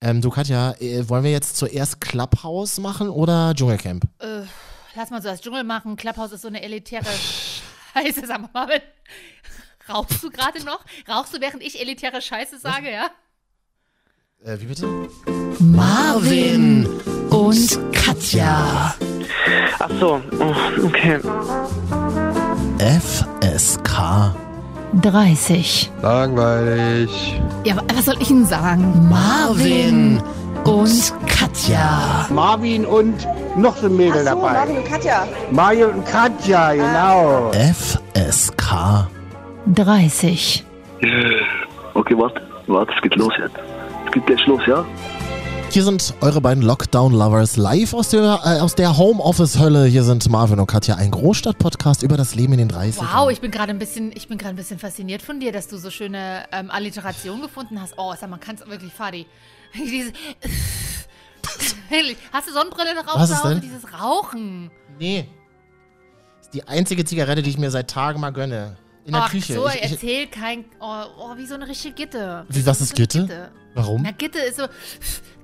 Ähm, du Katja, äh, wollen wir jetzt zuerst Clubhouse machen oder Dschungelcamp? Äh, lass mal so das Dschungel machen. Clubhouse ist so eine elitäre Scheiße. Sag mal, Marvin, rauchst du gerade noch? Rauchst du, während ich elitäre Scheiße sage, ja? Äh, wie bitte? Marvin und Katja. Ach so, oh, okay. FSK. 30. Langweilig. Ja, wa- was soll ich denn sagen? Marvin und Katja. Marvin und noch so ein Mädel Ach so, dabei. Marvin und Katja. Mario und Katja, genau. FSK. 30. Okay, warte, warte, es geht los jetzt. Es geht gleich los, ja? Hier sind eure beiden Lockdown-Lovers live aus der, äh, aus der Homeoffice-Hölle. Hier sind Marvin und Katja, ein Großstadt-Podcast über das Leben in den 30ern. Wow, ich bin gerade ein bisschen, ich bin gerade ein bisschen fasziniert von dir, dass du so schöne ähm, Alliteration gefunden hast. Oh, sag mal, kannst wirklich, Fadi. Diese. Hast du Sonnenbrille noch auf Was ist denn? Dieses Rauchen. Nee. Ist die einzige Zigarette, die ich mir seit Tagen mal gönne. In der Ach Küche. so, ich, ich, erzähl kein, oh, oh, wie so eine richtige Gitte. Wie, was ist eine Gitte? Warum? Na, Gitte ist so,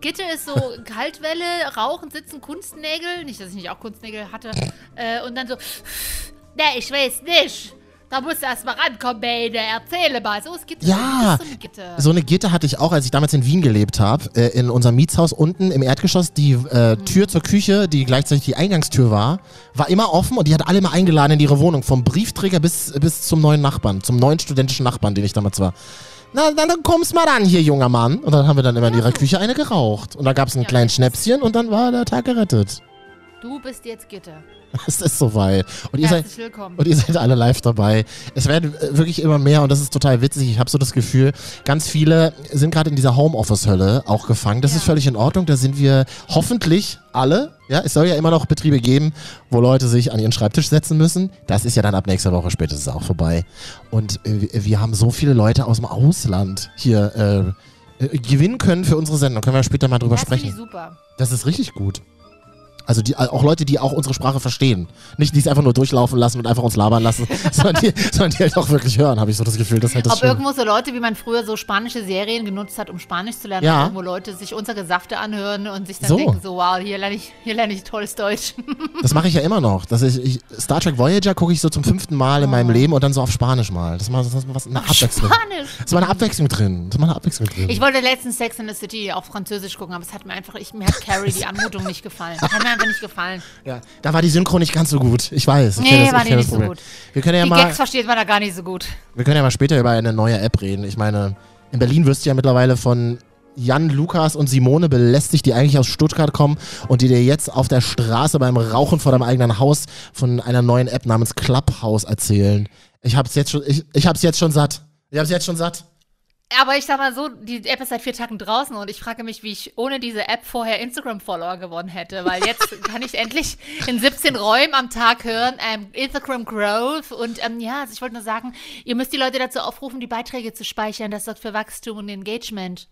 Gitte ist so Kaltwelle, Rauchen, Sitzen, Kunstnägel. Nicht, dass ich nicht auch Kunstnägel hatte. Äh, und dann so, ne, ich weiß nicht. Da musst du erst mal rankommen, Bane. Erzähle mal. So ist Gitte. Ja, so eine Gitte. So eine Gitte hatte ich auch, als ich damals in Wien gelebt habe, äh, in unserem Mietshaus unten im Erdgeschoss. Die äh, Tür zur Küche, die gleichzeitig die Eingangstür war, war immer offen und die hat alle immer eingeladen in ihre Wohnung, vom Briefträger bis, bis zum neuen Nachbarn, zum neuen studentischen Nachbarn, den ich damals war. Na, na, dann kommst mal ran hier, junger Mann. Und dann haben wir dann immer in ihrer Küche eine geraucht. Und da gab es einen kleinen Schnäpschen und dann war der Tag gerettet. Du bist jetzt Gitte. Es ist soweit. Und ihr seid, und ihr seid alle live dabei. Es werden äh, wirklich immer mehr und das ist total witzig. Ich habe so das Gefühl, ganz viele sind gerade in dieser Homeoffice-Hölle auch gefangen. Das Ja. ist völlig in Ordnung. Da sind wir hoffentlich alle. Ja, es soll ja immer noch Betriebe geben, wo Leute sich an ihren Schreibtisch setzen müssen. Das ist ja dann ab nächster Woche spätestens auch vorbei. Und äh, wir- haben so viele Leute aus dem Ausland hier äh, äh, gewinnen können für unsere Sendung. Können wir später mal drüber das finde ich sprechen. super. Das ist richtig gut. Also die, auch Leute, die auch unsere Sprache verstehen. Nicht die es einfach nur durchlaufen lassen und einfach uns labern lassen, sondern, die, sondern die halt auch wirklich hören, habe ich so das Gefühl. Das halt das Ob Schöne. irgendwo so Leute, wie man früher so spanische Serien genutzt hat, um Spanisch zu lernen, Ja. irgendwo Leute sich unsere Gesafte anhören und sich dann So. denken, so wow, hier lerne ich, hier lerne ich tolles Deutsch. Das mache ich ja immer noch. Dass ich, ich, Star Trek Voyager gucke ich so zum fünften Mal in meinem Leben und dann so auf Spanisch mal. Das ist mal, das ist mal was, eine Abwechslung. Spanisch. Das ist mal eine Abwechslung drin. Das ist mal eine Abwechslung drin. Ich wollte letztens Sex in the City auf Französisch gucken, aber es hat mir einfach, ich, mir hat Carrie die Anmutung nicht gefallen. Hat mir einfach nicht gefallen. ja, da war die Synchro nicht ganz so gut. Ich weiß. Ich Nee, das, war die nicht so gut. Wir können ja Die mal, Gags versteht man da gar nicht so gut. wir können ja mal später über eine neue App reden. Ich meine, in Berlin wirst du ja mittlerweile von Jan, Lukas und Simone belästigt, die eigentlich aus Stuttgart kommen und die dir jetzt auf der Straße beim Rauchen vor deinem eigenen Haus von einer neuen App namens Clubhouse erzählen. Ich hab's jetzt schon, ich, ich hab's jetzt schon satt. Ich hab's jetzt schon satt. Aber ich sag mal so, die App ist seit vier Tagen draußen und ich frage mich, wie ich ohne diese App vorher Instagram-Follower gewonnen hätte, weil jetzt kann ich endlich in 17 Räumen am Tag hören, ähm, Instagram Growth und ähm, ja, also ich wollte nur sagen, ihr müsst die Leute dazu aufrufen, die Beiträge zu speichern, das sorgt für Wachstum und Engagement.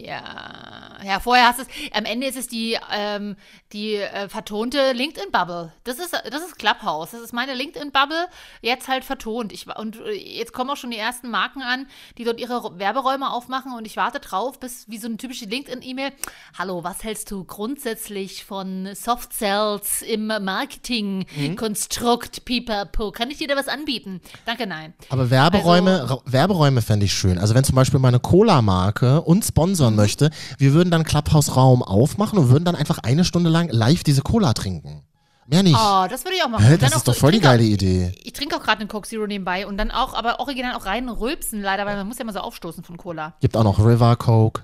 Ja, ja, vorher hast es, am Ende ist es die, ähm, die äh, vertonte LinkedIn-Bubble. Das ist, das ist Clubhouse. Das ist meine LinkedIn-Bubble, jetzt halt vertont. Ich, und äh, jetzt kommen auch schon die ersten Marken an, die dort ihre Werberäume aufmachen und ich warte drauf, bis wie so eine typische LinkedIn-E-Mail. Hallo, was hältst du grundsätzlich von Soft Cells im Marketing-Konstrukt, Pipapo? Kann ich dir da was anbieten? Danke, nein. Aber Werberäume, Also- Werberäume fände ich schön. Also wenn zum Beispiel meine Cola-Marke uns sponsern möchte, wir würden dann Clubhouse-Raum aufmachen und würden dann einfach eine Stunde lang live diese Cola trinken. Mehr nicht. Oh, das würde ich auch machen. Hä, das ist doch so- voll die ich geile auch- Idee. Ich trinke auch gerade einen Coke Zero nebenbei und dann auch, aber original auch rein rülpsen leider, weil man muss ja immer so aufstoßen von Cola. Gibt auch noch River Coke.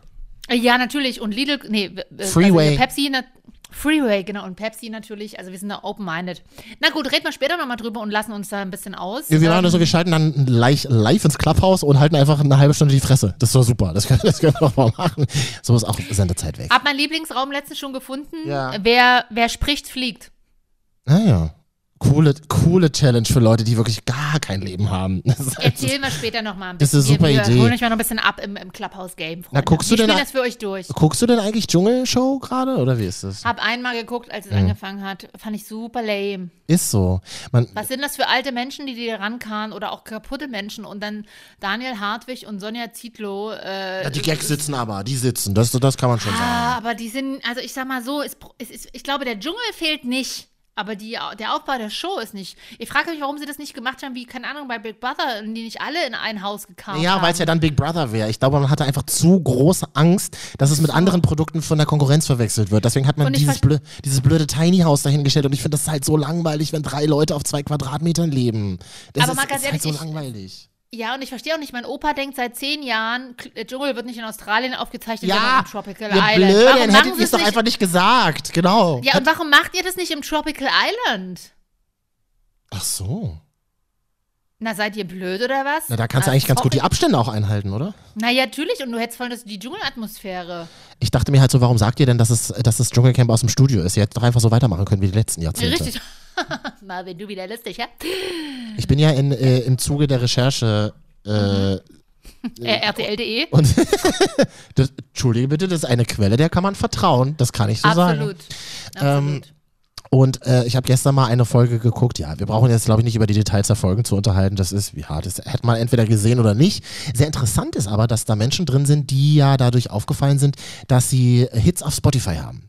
Äh, Ja, natürlich. Und Lidl, nee, äh, Freeway. Also Pepsi, na, Freeway, genau. Und Pepsi natürlich. Also wir sind da open-minded. Na gut, reden wir später nochmal drüber und lassen uns da ein bisschen aus. Wir, wir machen Ähm, das so, wir schalten dann live, live ins Clubhouse und halten einfach eine halbe Stunde die Fresse. Das ist doch super. Das können, das können wir doch mal machen. So ist auch Sendezeit weg. Hab mein Lieblingsraum letztens schon gefunden. Ja. Wer, wer spricht, fliegt. Ah ja. Coole, coole Challenge für Leute, die wirklich gar kein Leben haben. Das halt- Erzählen wir später nochmal ein Das bisschen. ist eine super wir, Idee. Wir holen euch mal noch ein bisschen ab im, im Clubhouse-Game. Na, guckst du wir denn das für euch durch. Guckst du denn eigentlich Dschungelshow gerade oder wie ist das? Hab einmal geguckt, als es Mhm. angefangen hat. Fand ich super lame. Ist so. Man, Was sind das für alte Menschen, die dir rankamen oder auch kaputte Menschen? Und dann Daniel Hartwig und Sonja Zietlow. Äh, ja, die Gags sitzen aber, die sitzen. Das, das kann man schon sagen. Ah, aber die sind, also ich sag mal so, es, es ist, ich glaube, der Dschungel fehlt nicht. Aber die, der Aufbau der Show ist nicht. Ich frage mich, warum sie das nicht gemacht haben, wie, keine Ahnung, bei Big Brother, die nicht alle in ein Haus gekauft Ja, haben. weil es ja dann Big Brother wäre. Ich glaube, man hatte einfach zu große Angst, dass es mit anderen Produkten von der Konkurrenz verwechselt wird. Deswegen hat man dieses, blö dieses blöde Tiny House dahingestellt. Und ich finde das halt so langweilig, wenn drei Leute auf zwei Quadratmetern leben. Das Aber ist, mal ganz ist halt so langweilig. Ja, und ich verstehe auch nicht, mein Opa denkt seit zehn Jahren, der Dschungel wird nicht in Australien aufgezeichnet, sondern Ja, im Tropical ihr Island. Blöden, warum hättet ihr es doch einfach nicht gesagt. Genau. Ja, und warum macht ihr das nicht im Tropical Island? Ach so. Na, seid ihr blöd oder was? Na, da kannst du Ah, eigentlich ganz gut die. Abstände auch einhalten, oder? Na ja, natürlich, und du hättest voll das, die Dschungelatmosphäre. Ich dachte mir halt so, warum sagt ihr denn, dass es, dass das Dschungelcamp aus dem Studio ist? Ihr hättet doch einfach so weitermachen können wie die letzten Jahrzehnte. Richtig. Marvin, du wieder lustig, ja? Ich bin ja in, äh, im Zuge der Recherche äh, Äh, RTL.de. und das, Entschuldige bitte, das ist eine Quelle, der kann man vertrauen. Das kann ich so sagen. Absolut. Ähm, Absolut. Und äh, ich habe gestern mal eine Folge geguckt. Ja, wir brauchen jetzt, glaube ich, nicht über die Details der Folgen zu unterhalten. Das ist, ja, das hätte man entweder gesehen oder nicht. Sehr interessant ist aber, dass da Menschen drin sind, die ja dadurch aufgefallen sind, dass sie Hits auf Spotify haben.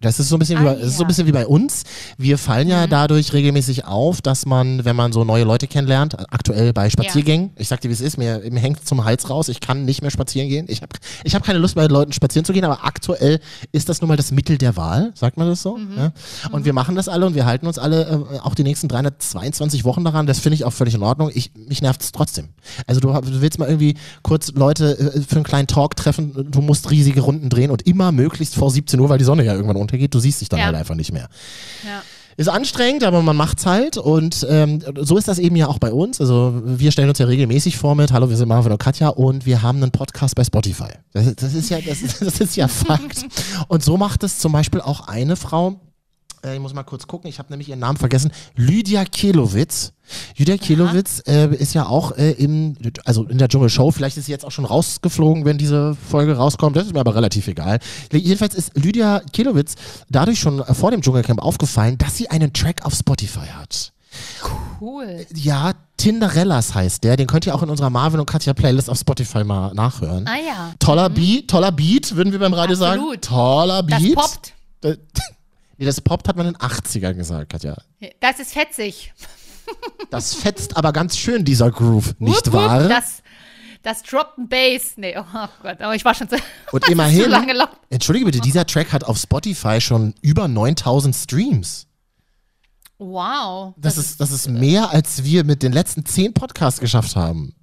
Das ist so ein bisschen, Ah, wie, bei, das ist so ein ja. Mhm. bisschen wie bei uns. Wir fallen ja dadurch regelmäßig auf, dass man, wenn man so neue Leute kennenlernt, aktuell bei Spaziergängen, ich sag dir, wie es ist, mir, mir hängt zum Hals raus, ich kann nicht mehr spazieren gehen. Ich habe ich hab keine Lust, bei Leuten spazieren zu gehen, aber aktuell ist das nun mal das Mittel der Wahl, sagt man das so? Mhm. Ja? Und wir machen das alle und wir halten uns alle äh, auch die nächsten 322 Wochen daran. Das finde ich auch völlig in Ordnung. Ich, mich nervt es trotzdem. Also du, du willst mal irgendwie kurz Leute äh, für einen kleinen Talk treffen, du musst riesige Runden drehen und immer möglichst vor 17 Uhr, weil die Sonne ja irgendwann untergeht. Du siehst dich dann Ja. halt einfach nicht mehr. Ja. Ist anstrengend, aber man macht's halt und ähm, so ist das eben ja auch bei uns. Also wir stellen uns ja regelmäßig vor mit Hallo, wir sind Marvin und Katja und wir haben einen Podcast bei Spotify. Das, das ist ja, das, das ist ja Fakt. Und so macht es zum Beispiel auch eine Frau. Äh, ich muss mal kurz gucken, ich habe nämlich ihren Namen vergessen. Lydia Kelowitz. Lydia Kelowitz äh, ist ja auch äh, im, also in der Dschungelshow, vielleicht ist sie jetzt auch schon rausgeflogen, wenn diese Folge rauskommt, das ist mir aber relativ egal. Jedenfalls ist Lydia Kelowitz dadurch schon äh, vor dem Dschungelcamp aufgefallen, dass sie einen Track auf Spotify hat. Cool. Ja, Tinderellas heißt der, den könnt ihr auch in unserer Marvin und Katja Playlist auf Spotify mal nachhören. Ah ja. Toller Beat, toller Beat, würden wir beim Radio Absolut. sagen. Toller Das Beat. poppt. Nee, das poppt hat man in den 80ern gesagt, Katja. Das ist fetzig. Das fetzt aber ganz schön, dieser Groove, nicht Wupp, wupp, wahr? Das, das Drop and Bass. Nee, oh Gott, aber ich war schon zu, Und zu immerhin, lange laut. entschuldige bitte, dieser Track hat auf Spotify schon über 9000 Streams. Wow. Das, ist, das ist mehr, als wir mit den letzten 10 Podcasts geschafft haben.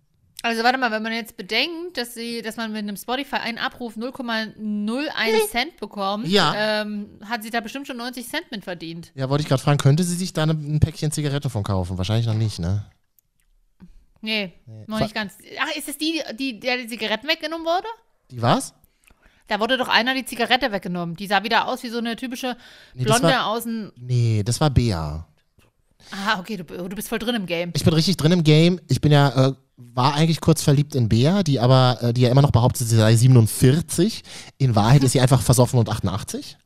Also warte mal, wenn man jetzt bedenkt, dass sie, dass man mit einem Spotify einen Abruf 0,01 Cent bekommt, Ja. ähm, hat sie da bestimmt schon 90 Cent mit verdient. Ja, wollte ich gerade fragen, könnte sie sich da eine, ein Päckchen Zigarette von kaufen? Wahrscheinlich noch nicht, ne? Nee, noch nicht ganz. Ach, ist es die, die, der die Zigaretten weggenommen wurde? Die was? Da wurde doch einer die Zigarette weggenommen. Die sah wieder aus wie so eine typische Nee, das Blonde war- aus dem. Nee, das war Bea. Ah, okay, du, du bist voll drin im Game. Ich bin richtig drin im Game. Ich bin ja, äh, war eigentlich kurz verliebt in Bea, die aber, äh, die ja immer noch behauptet, sie sei 47. In Wahrheit ist sie einfach versoffen und 88.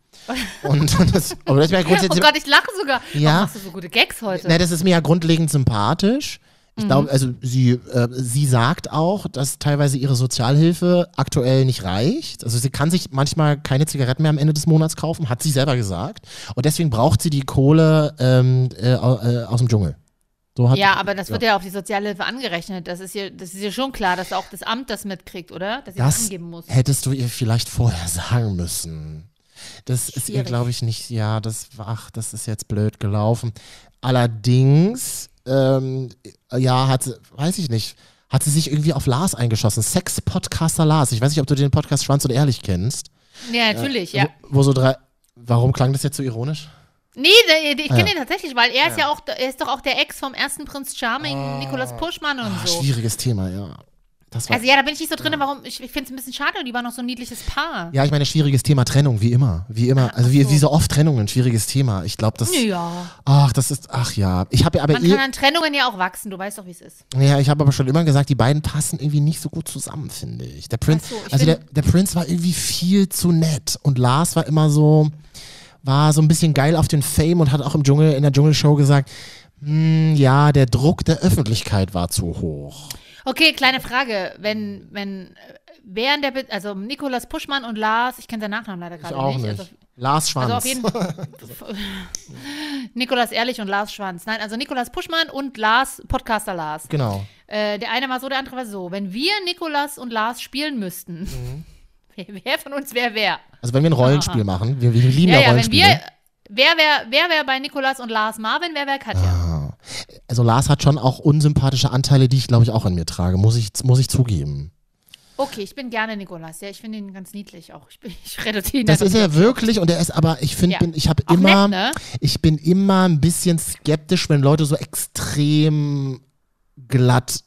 Und, und das, aber das wäre Oh grundsätzlich. Gott, ich lache sogar. Ja. Warum machst du so gute Gags heute? Na, das ist mir ja grundlegend sympathisch. Ich Mhm. glaube, also sie, äh, sie sagt auch, dass teilweise ihre Sozialhilfe aktuell nicht reicht. Also sie kann sich manchmal keine Zigaretten mehr am Ende des Monats kaufen, hat sie selber gesagt. Und deswegen braucht sie die Kohle ähm, äh, äh, aus dem Dschungel. So ja, aber das wird ja. auf die Sozialhilfe angerechnet. Das ist ja, das ist ja schon klar, dass auch das Amt das mitkriegt, oder? Dass sie das Das angeben muss. hättest du ihr vielleicht vorher sagen müssen. Das ist ihr, Schwierig. glaube ich, nicht, ja, das, ach, das ist jetzt blöd gelaufen. Allerdings, ähm, ja, hat, sie- weiß ich nicht, hat sie sich irgendwie auf Lars eingeschossen. Sex-Podcaster Lars. Ich weiß nicht, ob du den Podcast Schwanz und Ehrlich kennst. Ja, natürlich, ja. Wo, wo so drei, warum klang das jetzt so ironisch? Nee, ich kenne Ja. ihn tatsächlich, weil er ist ja auch, er ist doch auch der Ex vom ersten Prinz Charming, Nicolas Puschmann und Ah, so. schwieriges Thema, ja. Also ja, da bin ich nicht so drin, warum, ich, ich finde es ein bisschen schade, die waren noch so ein niedliches Paar. ja, ich meine, schwieriges Thema Trennung, wie immer. Wie immer. Also wie, so. wie so oft Trennung, ein schwieriges Thema. Ich glaube, das. Ja. Ach, das ist. Ach ja. Ich habe ja aber Man eh, kann an Trennungen ja auch wachsen, du weißt doch, wie es ist. Ja, ich habe aber schon immer gesagt, die beiden passen irgendwie nicht so gut zusammen, finde ich. Der Ach so, ich also der, der Prince war irgendwie viel zu nett und Lars war immer so, war so ein bisschen geil auf den Fame und hat auch im Dschungel, in der Dschungelshow gesagt, hm, ja, der Druck der Öffentlichkeit war zu hoch. Okay, kleine Frage. Wenn, wenn, äh, in der, Be also Nikolas Puschmann und Lars, ich kenne seinen Nachnamen leider Ich gerade auch nicht. nicht. Also, Lars Schwanz. also auf jeden. Nikolas Ehrlich und Lars Schwanz. Nein, also Nikolas Puschmann und Lars, Podcaster Lars. genau. Äh, der eine war so, der andere war so. Wenn wir Nikolas und Lars spielen müssten, Mhm. wer, von uns wer wer? Also wenn wir ein Rollenspiel machen, wir, wir lieben Ja, ja, ja, wenn Rollenspiele. wir, wer wäre wer wär bei Nikolas und Lars Marvin, wer wäre Katja? also Lars hat schon auch unsympathische Anteile, die ich glaube ich auch in mir trage, muss ich, muss ich zugeben. Okay, ich bin gerne Nikolas. Ja, ich finde ihn ganz niedlich auch. Ich, bin, ich reduziere ihn Das ist er wirklich und er ist aber, ich finde, Ja. bin, ich habe immer, nett, ne? ich bin immer ein bisschen skeptisch, wenn Leute so extrem glatt,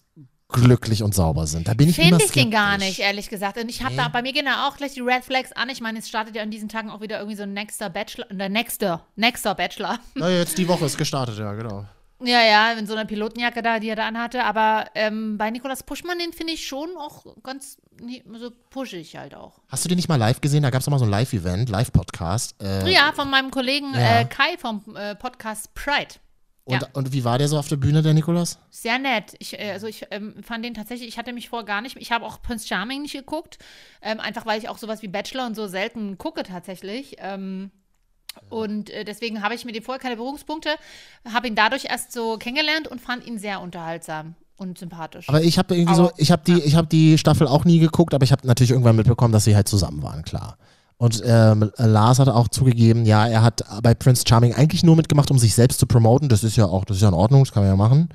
glücklich und sauber sind. Da bin ich Finde ich skeptisch. den gar nicht, ehrlich gesagt. Und ich habe da, bei mir gehen da auch gleich die Red Flags an. Ich meine, es startet ja an diesen Tagen auch wieder irgendwie so ein Nexter Bachelor, der Nexter, Nexter Bachelor. Na, jetzt die Woche ist gestartet, ja, genau. Ja, ja, in so einer Pilotenjacke da, die er da anhatte. Aber ähm, bei Nikolas Puschmann, den finde ich schon auch ganz nee, so pushig halt auch. Hast du den nicht mal live gesehen? Da gab es mal so ein Live-Event, Live-Podcast. Äh, Ja, von meinem Kollegen Ja. äh, Kai vom äh, Podcast Pride. Und, ja. und wie war der so auf der Bühne, der Nikolas? Sehr nett. Ich, äh, also ich ähm, fand den tatsächlich, ich hatte mich vorher gar nicht, ich habe auch Prince Charming nicht geguckt, ähm, einfach weil ich auch sowas wie Bachelor und so selten gucke tatsächlich. Ähm, und äh, deswegen habe ich mit dem vorher keine Berührungspunkte, habe ihn dadurch erst so kennengelernt und fand ihn sehr unterhaltsam und sympathisch. Aber ich habe irgendwie so, Aber- ich habe die, ich habe die Staffel auch nie geguckt, aber ich habe natürlich irgendwann mitbekommen, dass sie halt zusammen waren, klar. Und ähm, Lars hat auch zugegeben, ja, er hat bei Prince Charming eigentlich nur mitgemacht, um sich selbst zu promoten. Das ist ja auch, das ist ja in Ordnung, das kann man ja machen.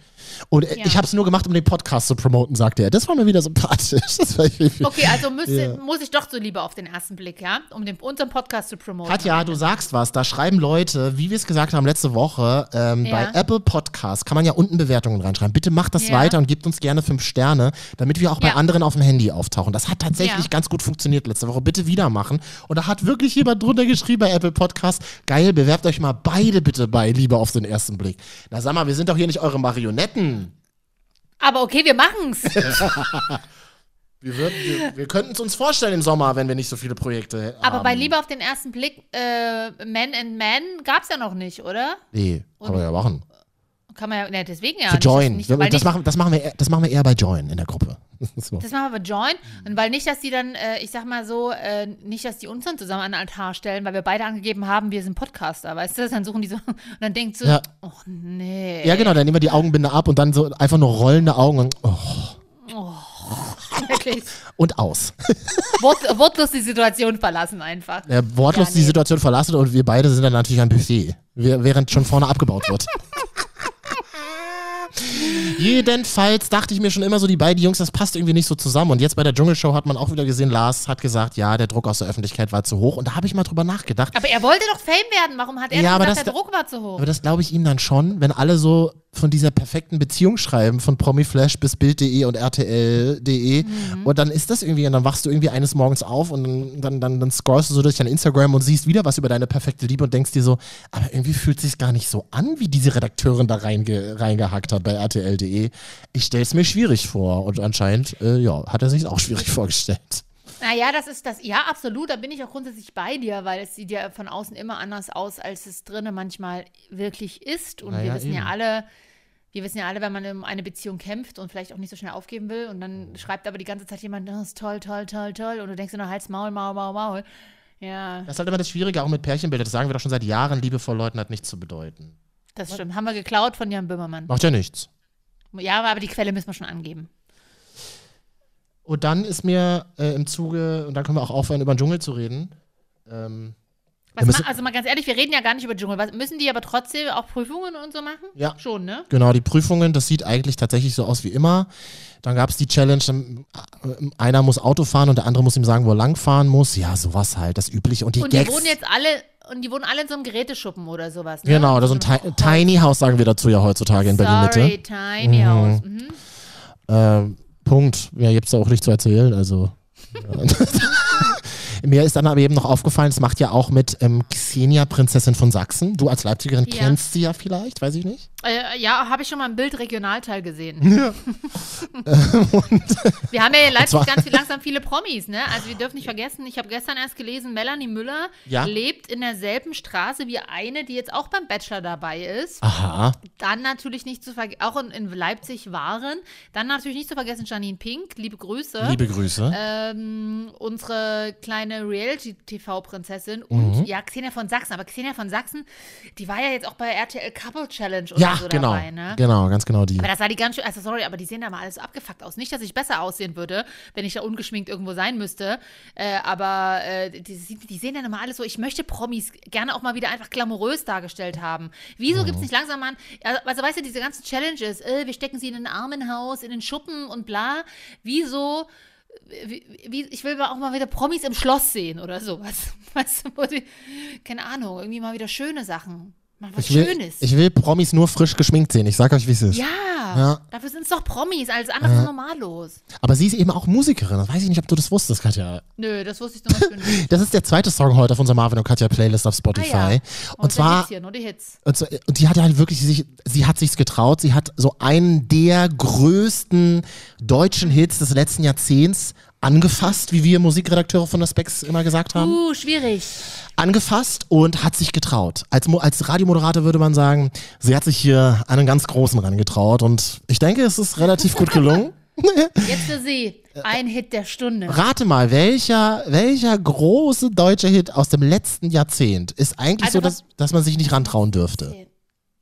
Und äh, Ja. ich habe es nur gemacht, um den Podcast zu promoten, sagte er. Das war mir wieder sympathisch. Okay, also müsste, muss ich doch so lieber auf den ersten Blick, ja, um den, unseren Podcast zu promoten. Katja, du sagst was. Da schreiben Leute, wie wir es gesagt haben letzte Woche, ähm, Ja. bei Apple Podcast kann man ja unten Bewertungen reinschreiben. Bitte macht das Ja. weiter und gebt uns gerne fünf Sterne, damit wir auch bei Ja. anderen auf dem Handy auftauchen. Das hat tatsächlich Ja. ganz gut funktioniert letzte Woche. Bitte wieder machen. Und da hat wirklich jemand drunter geschrieben bei Apple Podcast, geil, bewerbt euch mal beide bitte bei Liebe auf den ersten Blick. Na sag mal, wir sind doch hier nicht eure Marionetten. Aber okay, wir machen's. Wir, würden, wir, wir könnten es uns vorstellen im Sommer, wenn wir nicht so viele Projekte hätten. Aber bei Liebe auf den ersten Blick, äh, Man and Man gab's ja noch nicht, oder? Nee, kann man ja machen. Kann man ja, ne, deswegen ja. Für Join. Nicht, das, nicht, machen, das, machen wir, eher- das machen wir eher bei Join in der Gruppe. so. das machen wir bei Join. Und weil nicht, dass die dann, äh, ich sag mal so, äh, nicht, dass die uns dann zusammen an den Altar stellen, weil wir beide angegeben haben, wir sind Podcaster, weißt du? Dann suchen die so, und dann denkt so, Ja. oh nee. Ja, genau, dann nehmen wir die Augenbinde ab und dann so einfach nur rollende Augen und, oh, Wirklich. und aus. Wort, wortlos die Situation verlassen einfach. Er wortlos Ja, die nee. Situation verlassen und wir beide sind dann natürlich am Buffet, während schon vorne abgebaut wird. Jedenfalls dachte ich mir schon immer so, die beiden Jungs, das passt irgendwie nicht so zusammen. Und jetzt bei der Dschungelshow hat man auch wieder gesehen, Lars hat gesagt, ja, der Druck aus der Öffentlichkeit war zu hoch. Und da habe ich mal drüber nachgedacht. Aber er wollte doch Fame werden. Warum hat er Ja, gesagt, das- der Druck war zu hoch? Aber das glaube ich ihm dann schon, wenn alle so von dieser perfekten Beziehung schreiben, von Promiflash bis Bild.de und RTL.de. Mhm. Und dann ist das irgendwie, und dann wachst du irgendwie eines Morgens auf und dann, dann, dann, dann scrollst du so durch dein Instagram und siehst wieder was über deine perfekte Liebe und denkst dir so, aber irgendwie fühlt sich gar nicht so an, wie diese Redakteurin da reinge, reingehackt hat bei RTL.de. Ich stelle es mir schwierig vor. Und anscheinend, äh, ja, hat er sich auch schwierig vorgestellt. Naja, das ist das. Ja, absolut. Da bin ich auch grundsätzlich bei dir, weil es sieht ja von außen immer anders aus, als es drinnen manchmal wirklich ist. Und Na wir ja, wissen ja eben. alle, wir wissen ja alle, wenn man um eine Beziehung kämpft und vielleicht auch nicht so schnell aufgeben will und dann schreibt aber die ganze Zeit jemand, das ist toll, toll, toll, toll. Und du denkst nur, Hals, Maul, Maul, Maul, Maul. Ja, Das ist halt immer das Schwierige, auch mit Pärchenbildern. Das sagen wir doch schon seit Jahren, Liebe vor Leuten hat nichts zu bedeuten. das stimmt. Haben wir geklaut von Jan Böhmermann. Macht ja nichts. Ja, aber die Quelle müssen wir schon angeben. Und dann ist mir äh, im Zuge, und dann können wir auch aufhören, über den Dschungel zu reden. Ähm, Was also mal ganz ehrlich, wir reden ja gar nicht über Dschungel. Was, müssen die aber trotzdem auch Prüfungen und so machen? Ja. Schon, ne? genau, die Prüfungen, das sieht eigentlich tatsächlich so aus wie immer. Dann gab es die Challenge, dann, äh, einer muss Auto fahren und der andere muss ihm sagen, wo er langfahren muss. Ja, sowas halt, das Übliche. Und die Und die Gags. wohnen jetzt alle, und die wohnen alle in so einem Geräteschuppen oder sowas, ne? genau, das ist ein So Ti Tiny House, sagen wir dazu ja heutzutage in Berlin-Mitte. Sorry, Tiny House. Mhm. Ähm, Punkt. Ja, gibt's da auch nicht zu erzählen, also. Mir ist dann aber eben noch aufgefallen, es macht ja auch mit ähm, Xenia, Prinzessin von Sachsen. Du als Leipzigerin Ja. kennst sie ja vielleicht, weiß ich nicht. Äh, ja, habe ich schon mal im Bild Regionalteil gesehen. wir haben ja in Leipzig ganz viel, langsam viele Promis, ne? Also wir dürfen nicht vergessen, ich habe gestern erst gelesen, Melanie Müller Ja. lebt in derselben Straße wie eine, die jetzt auch beim Bachelor dabei ist. Aha. Dann natürlich nicht zu vergessen, auch in, in Leipzig waren. Dann natürlich nicht zu vergessen Janine Pink, liebe Grüße. Liebe Grüße. ähm, unsere kleine Reality-TV-Prinzessin und Mhm. ja, Xenia von Sachsen. Aber Xenia von Sachsen, die war ja jetzt auch bei RTL Couple Challenge oder ja, so genau. dabei, ne? Genau, ganz genau die. Aber das sah die ganz schön, also sorry, aber die sehen da mal alles so abgefuckt aus. Nicht, dass ich besser aussehen würde, wenn ich da ungeschminkt irgendwo sein müsste, äh, aber äh, die, die sehen dann immer alles so, ich möchte Promis gerne auch mal wieder einfach glamourös dargestellt haben. Wieso gibt es nicht langsam mal, also, also weißt du, diese ganzen Challenges, äh, wir stecken sie in ein Armenhaus, in den Schuppen und bla, wieso wie, wie, ich will auch mal wieder Promis im Schloss sehen oder sowas. Weißt du, keine Ahnung, irgendwie mal wieder schöne Sachen. Mal was Ich will, Schönes. ich will Promis nur frisch geschminkt sehen. Ich sag euch, wie es ist. Ja, Ja. dafür sind es doch Promis, alles andere ist normallos. Aber sie ist eben auch Musikerin. Das weiß ich nicht, ob du das wusstest, Katja. Nö, das wusste ich Beispiel nicht. Das ist der zweite Song heute auf unserer Marvin und Katja Playlist auf Spotify. Ah, ja. Und der zwar Hits hier, nur die Hits. Und, so, und die hat halt wirklich sich, sie hat sich's getraut. Sie hat so einen der größten deutschen Hits des letzten Jahrzehnts angefasst, wie wir Musikredakteure von der Specs immer gesagt haben. Uh, schwierig. Angefasst und hat sich getraut. Als, als Radiomoderator würde man sagen, sie hat sich hier einen ganz großen rangetraut und ich denke, es ist relativ gut gelungen. Jetzt für Sie, ein Hit der Stunde. Rate mal, welcher, welcher große deutsche Hit aus dem letzten Jahrzehnt ist eigentlich Also so, dass, dass man sich nicht rantrauen dürfte?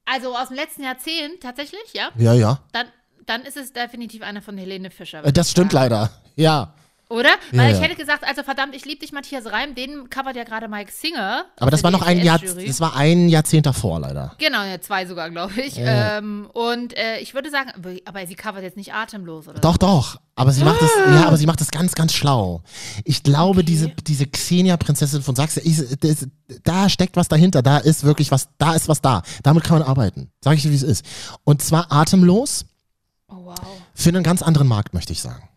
Also aus dem letzten Jahrzehnt, tatsächlich, ja? Ja, ja. Dann, dann ist es definitiv einer von Helene Fischer. Äh, Das stimmt leider. Ja. Oder? Ja, Weil ich ja. hätte gesagt, also verdammt, ich liebe dich, Matthias Reim, den covert ja gerade Mike Singer. Aber das war noch ein Jahr, das war ein Jahrzehnt davor leider. Genau, ja, zwei sogar, glaube ich. Ähm, und äh, ich würde sagen, aber- sie covert jetzt nicht atemlos, oder? Doch, doch. Aber sie macht es, Ah. ja, aber sie macht es ganz, ganz schlau. Ich glaube, diese, diese Xenia, Prinzessin von Sachsen, ist, das, da steckt was dahinter. Da ist wirklich was, da ist was da. Damit kann man arbeiten. Sag ich dir, wie es ist. Und zwar atemlos Oh, wow. für einen ganz anderen Markt, möchte ich sagen.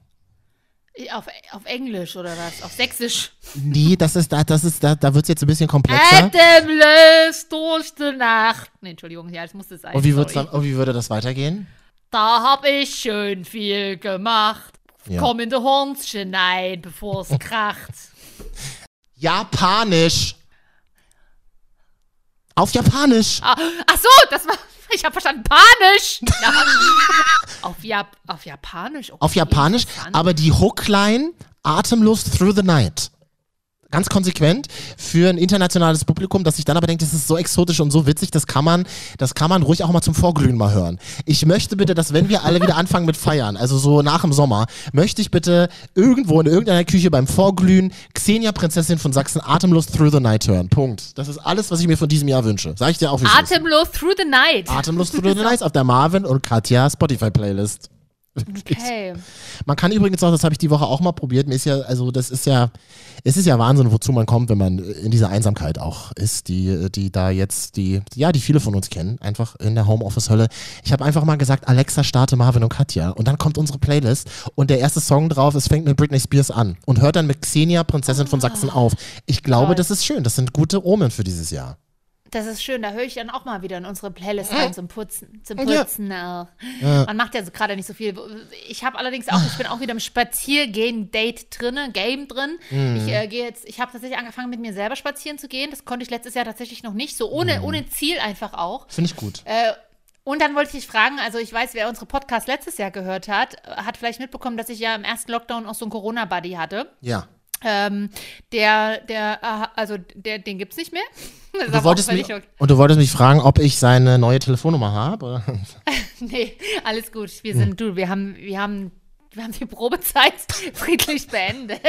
Auf, auf Englisch oder was? Auf Sächsisch. Nee, das ist, da, das ist, da, da wird es jetzt ein bisschen Äh, komplexer. Atemlos durch die Nacht. Nee, Entschuldigung, ja, das musste sein. Und wie, wird's und wie würde das weitergehen? Da hab ich schön viel gemacht. Ja. Komm in die Hornchen ein, bevor es kracht. Japanisch. Auf Japanisch. Ah, ach so, das war. Ich habe verstanden, Panisch. Auf, Jap auf Japanisch. Okay, auf Japanisch, aber die Hookline Atemlos Through the Night. Ganz konsequent für ein internationales Publikum, das sich dann aber denkt, das ist so exotisch und so witzig, das kann man, das kann man ruhig auch mal zum Vorglühen mal hören. Ich möchte bitte, dass wenn wir alle wieder anfangen mit Feiern, also so nach dem Sommer, möchte ich bitte irgendwo in irgendeiner Küche beim Vorglühen Xenia Prinzessin von Sachsen Atemlos Through the Night hören. Punkt. Das ist alles, was ich mir von diesem Jahr wünsche. Sag ich dir auch. Atemlos through the night. Atemlos Through the Night auf der Marvin und Katja Spotify Playlist. Okay. Man kann übrigens auch, das habe ich die Woche auch mal probiert, mir ist ja, also das ist ja, es ist ja Wahnsinn, wozu man kommt, wenn man in dieser Einsamkeit auch ist, die, die da jetzt, die, ja, die viele von uns kennen, einfach in der Homeoffice-Hölle. Ich habe einfach mal gesagt, Alexa, starte Marvin und Katja. Und dann kommt unsere Playlist und der erste Song drauf, es fängt mit Britney Spears an und hört dann mit Xenia, Prinzessin von Sachsen auf. Ich glaube, Toll. das ist schön. Das sind gute Omen für dieses Jahr. Das ist schön, da höre ich dann auch mal wieder in unsere Playlist rein zum Putzen. Zum Ja. Putzen auch. Man macht ja so gerade nicht so viel. Ich habe allerdings auch, ich bin auch wieder im Spaziergehen-Date drinne, Game drin. Ich äh, gehe jetzt, ich habe tatsächlich angefangen, mit mir selber spazieren zu gehen. Das konnte ich letztes Jahr tatsächlich noch nicht. So ohne, ohne Ziel einfach auch. Finde ich gut. Äh, und dann wollte ich dich fragen, also ich weiß, wer unsere Podcast letztes Jahr gehört hat, hat vielleicht mitbekommen, dass ich ja im ersten Lockdown auch so einen Corona-Buddy hatte. Ja. Ähm, der, der, äh, also der, den gibt's nicht mehr. Das ist Du wolltest mich, okay. und du wolltest mich fragen, ob ich seine neue Telefonnummer habe? Nee, alles gut. Wir sind, du, wir haben, wir haben, wir haben die Probezeit friedlich beendet.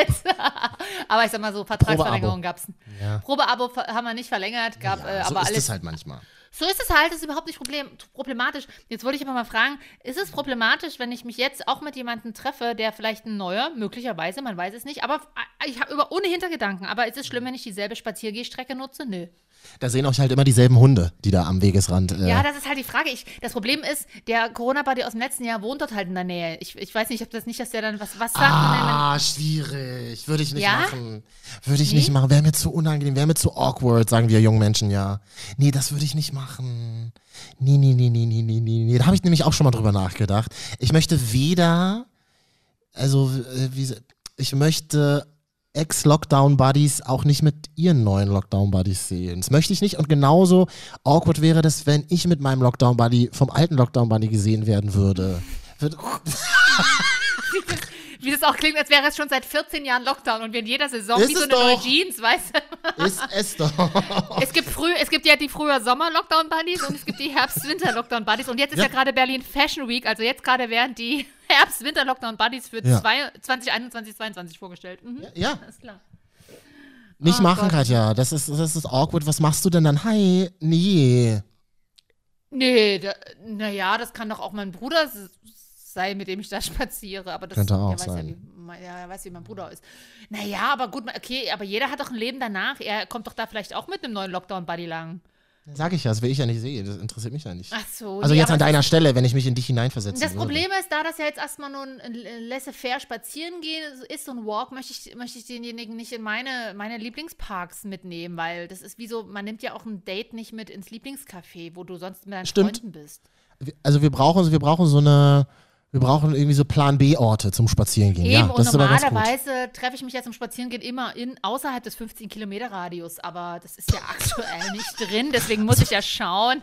aber ich sag mal so, Vertragsverlängerung gab's. Ja. Probeabo haben wir nicht verlängert, gab äh, Ja, so aber ist alles. es halt manchmal. So ist es halt, das ist überhaupt nicht problem, problematisch. Jetzt wollte ich aber mal fragen, ist es problematisch, wenn ich mich jetzt auch mit jemandem treffe, der vielleicht ein neuer, möglicherweise, man weiß es nicht, aber äh, ich habe über ohne Hintergedanken, aber ist es schlimm, wenn ich dieselbe Spaziergehstrecke nutze? Nö. Da sehen euch halt immer dieselben Hunde, die da am Wegesrand. Äh, Ja, das ist halt die Frage. Ich, das Problem ist, der Corona-Buddy aus dem letzten Jahr wohnt dort halt in der Nähe. Ich, ich weiß nicht, ob das nicht, dass der dann was, was sagt. Ah, schwierig. Würde ich nicht Ja? machen. Würde ich Nee? nicht machen. Wäre mir zu unangenehm, wäre mir zu awkward, sagen wir jungen Menschen ja. Nee, das würde ich nicht machen. Nee, nee, nee, nee, nee, nee, nee. nee. Da habe ich nämlich auch schon mal drüber nachgedacht. Ich möchte weder, also, äh, wie, ich möchte Ex-Lockdown-Buddies auch nicht mit ihren neuen Lockdown-Buddies sehen. Das möchte ich nicht. Und genauso awkward wäre das, wenn ich mit meinem Lockdown-Buddy vom alten Lockdown-Buddy gesehen werden würde. Wie das auch klingt, als wäre es schon seit 14 Jahren Lockdown und wir in jeder Saison Ist wie so eine neue doch. Jeans, weißt du? Ist es doch. Es gibt, früh, es gibt ja die früher Sommer-Lockdown-Buddies und es gibt die Herbst-Winter-Lockdown-Buddies. Und jetzt ist ja, Ja. gerade Berlin Fashion Week, also jetzt gerade werden die Herbst-Winter-Lockdown-Buddies für Ja. zwei, 2021, 2022 vorgestellt. Mhm. Ja, Ist klar. nicht Oh machen, Gott. Katja. Das ist, das ist awkward. Was machst du denn dann? Hi, nee. Nee, da, naja, das kann doch auch mein Bruder s- sein, mit dem ich da spaziere. Aber das Könnte auch weiß sein. Ja, wie, mein- ja, er weiß, wie mein Bruder ist. Naja, aber gut, okay, aber jeder hat doch ein Leben danach. Er kommt doch da vielleicht auch mit einem neuen Lockdown-Buddy lang. Sag ich ja, das will ich ja nicht sehen. Das interessiert mich ja nicht. Ach so. Also nee, jetzt an deiner Stelle, wenn ich mich in dich hineinversetzen Das würde. Problem ist, da das ja jetzt erstmal nur ein laissez-faire spazieren gehen ist, so ein Walk, möchte ich, möchte ich denjenigen nicht in meine, meine Lieblingsparks mitnehmen, weil das ist wie so, man nimmt ja auch ein Date nicht mit ins Lieblingscafé, wo du sonst mit deinen Stimmt. Freunden bist. Also wir brauchen, wir brauchen so eine, wir brauchen irgendwie so Plan B-Orte zum Spazierengehen. Eben, ja, und das gut. normalerweise treffe ich mich ja zum Spazierengehen immer in, außerhalb des 15-Kilometer-Radius, aber das ist ja aktuell nicht drin, deswegen muss ich ja schauen.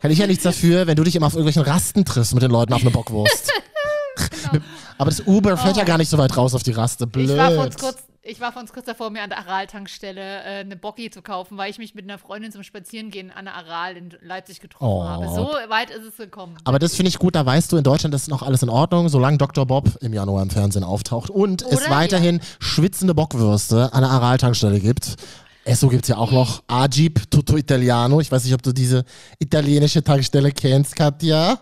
Kann ich ja nichts dafür, wenn du dich immer auf irgendwelchen Rasten triffst mit den Leuten auf eine Bockwurst. aber das Uber fährt ja gar nicht so weit raus auf die Raste. Blöd. Oh. Ich war, uns kurz, ich war vor uns kurz davor, mir an der Aral-Tankstelle äh, eine Bocki zu kaufen, weil ich mich mit einer Freundin zum Spazierengehen an der Aral in Leipzig getroffen Oh. habe. So weit ist es gekommen. Aber das finde ich gut, da weißt du, in Deutschland ist noch alles in Ordnung, solange Dr. Bob im Januar im Fernsehen auftaucht und es Oder? weiterhin schwitzende Bockwürste an der Aral-Tankstelle gibt. Esso gibt es ja auch noch. Agip Tutto Italiano. Ich weiß nicht, ob du diese italienische Tankstelle kennst, Katja.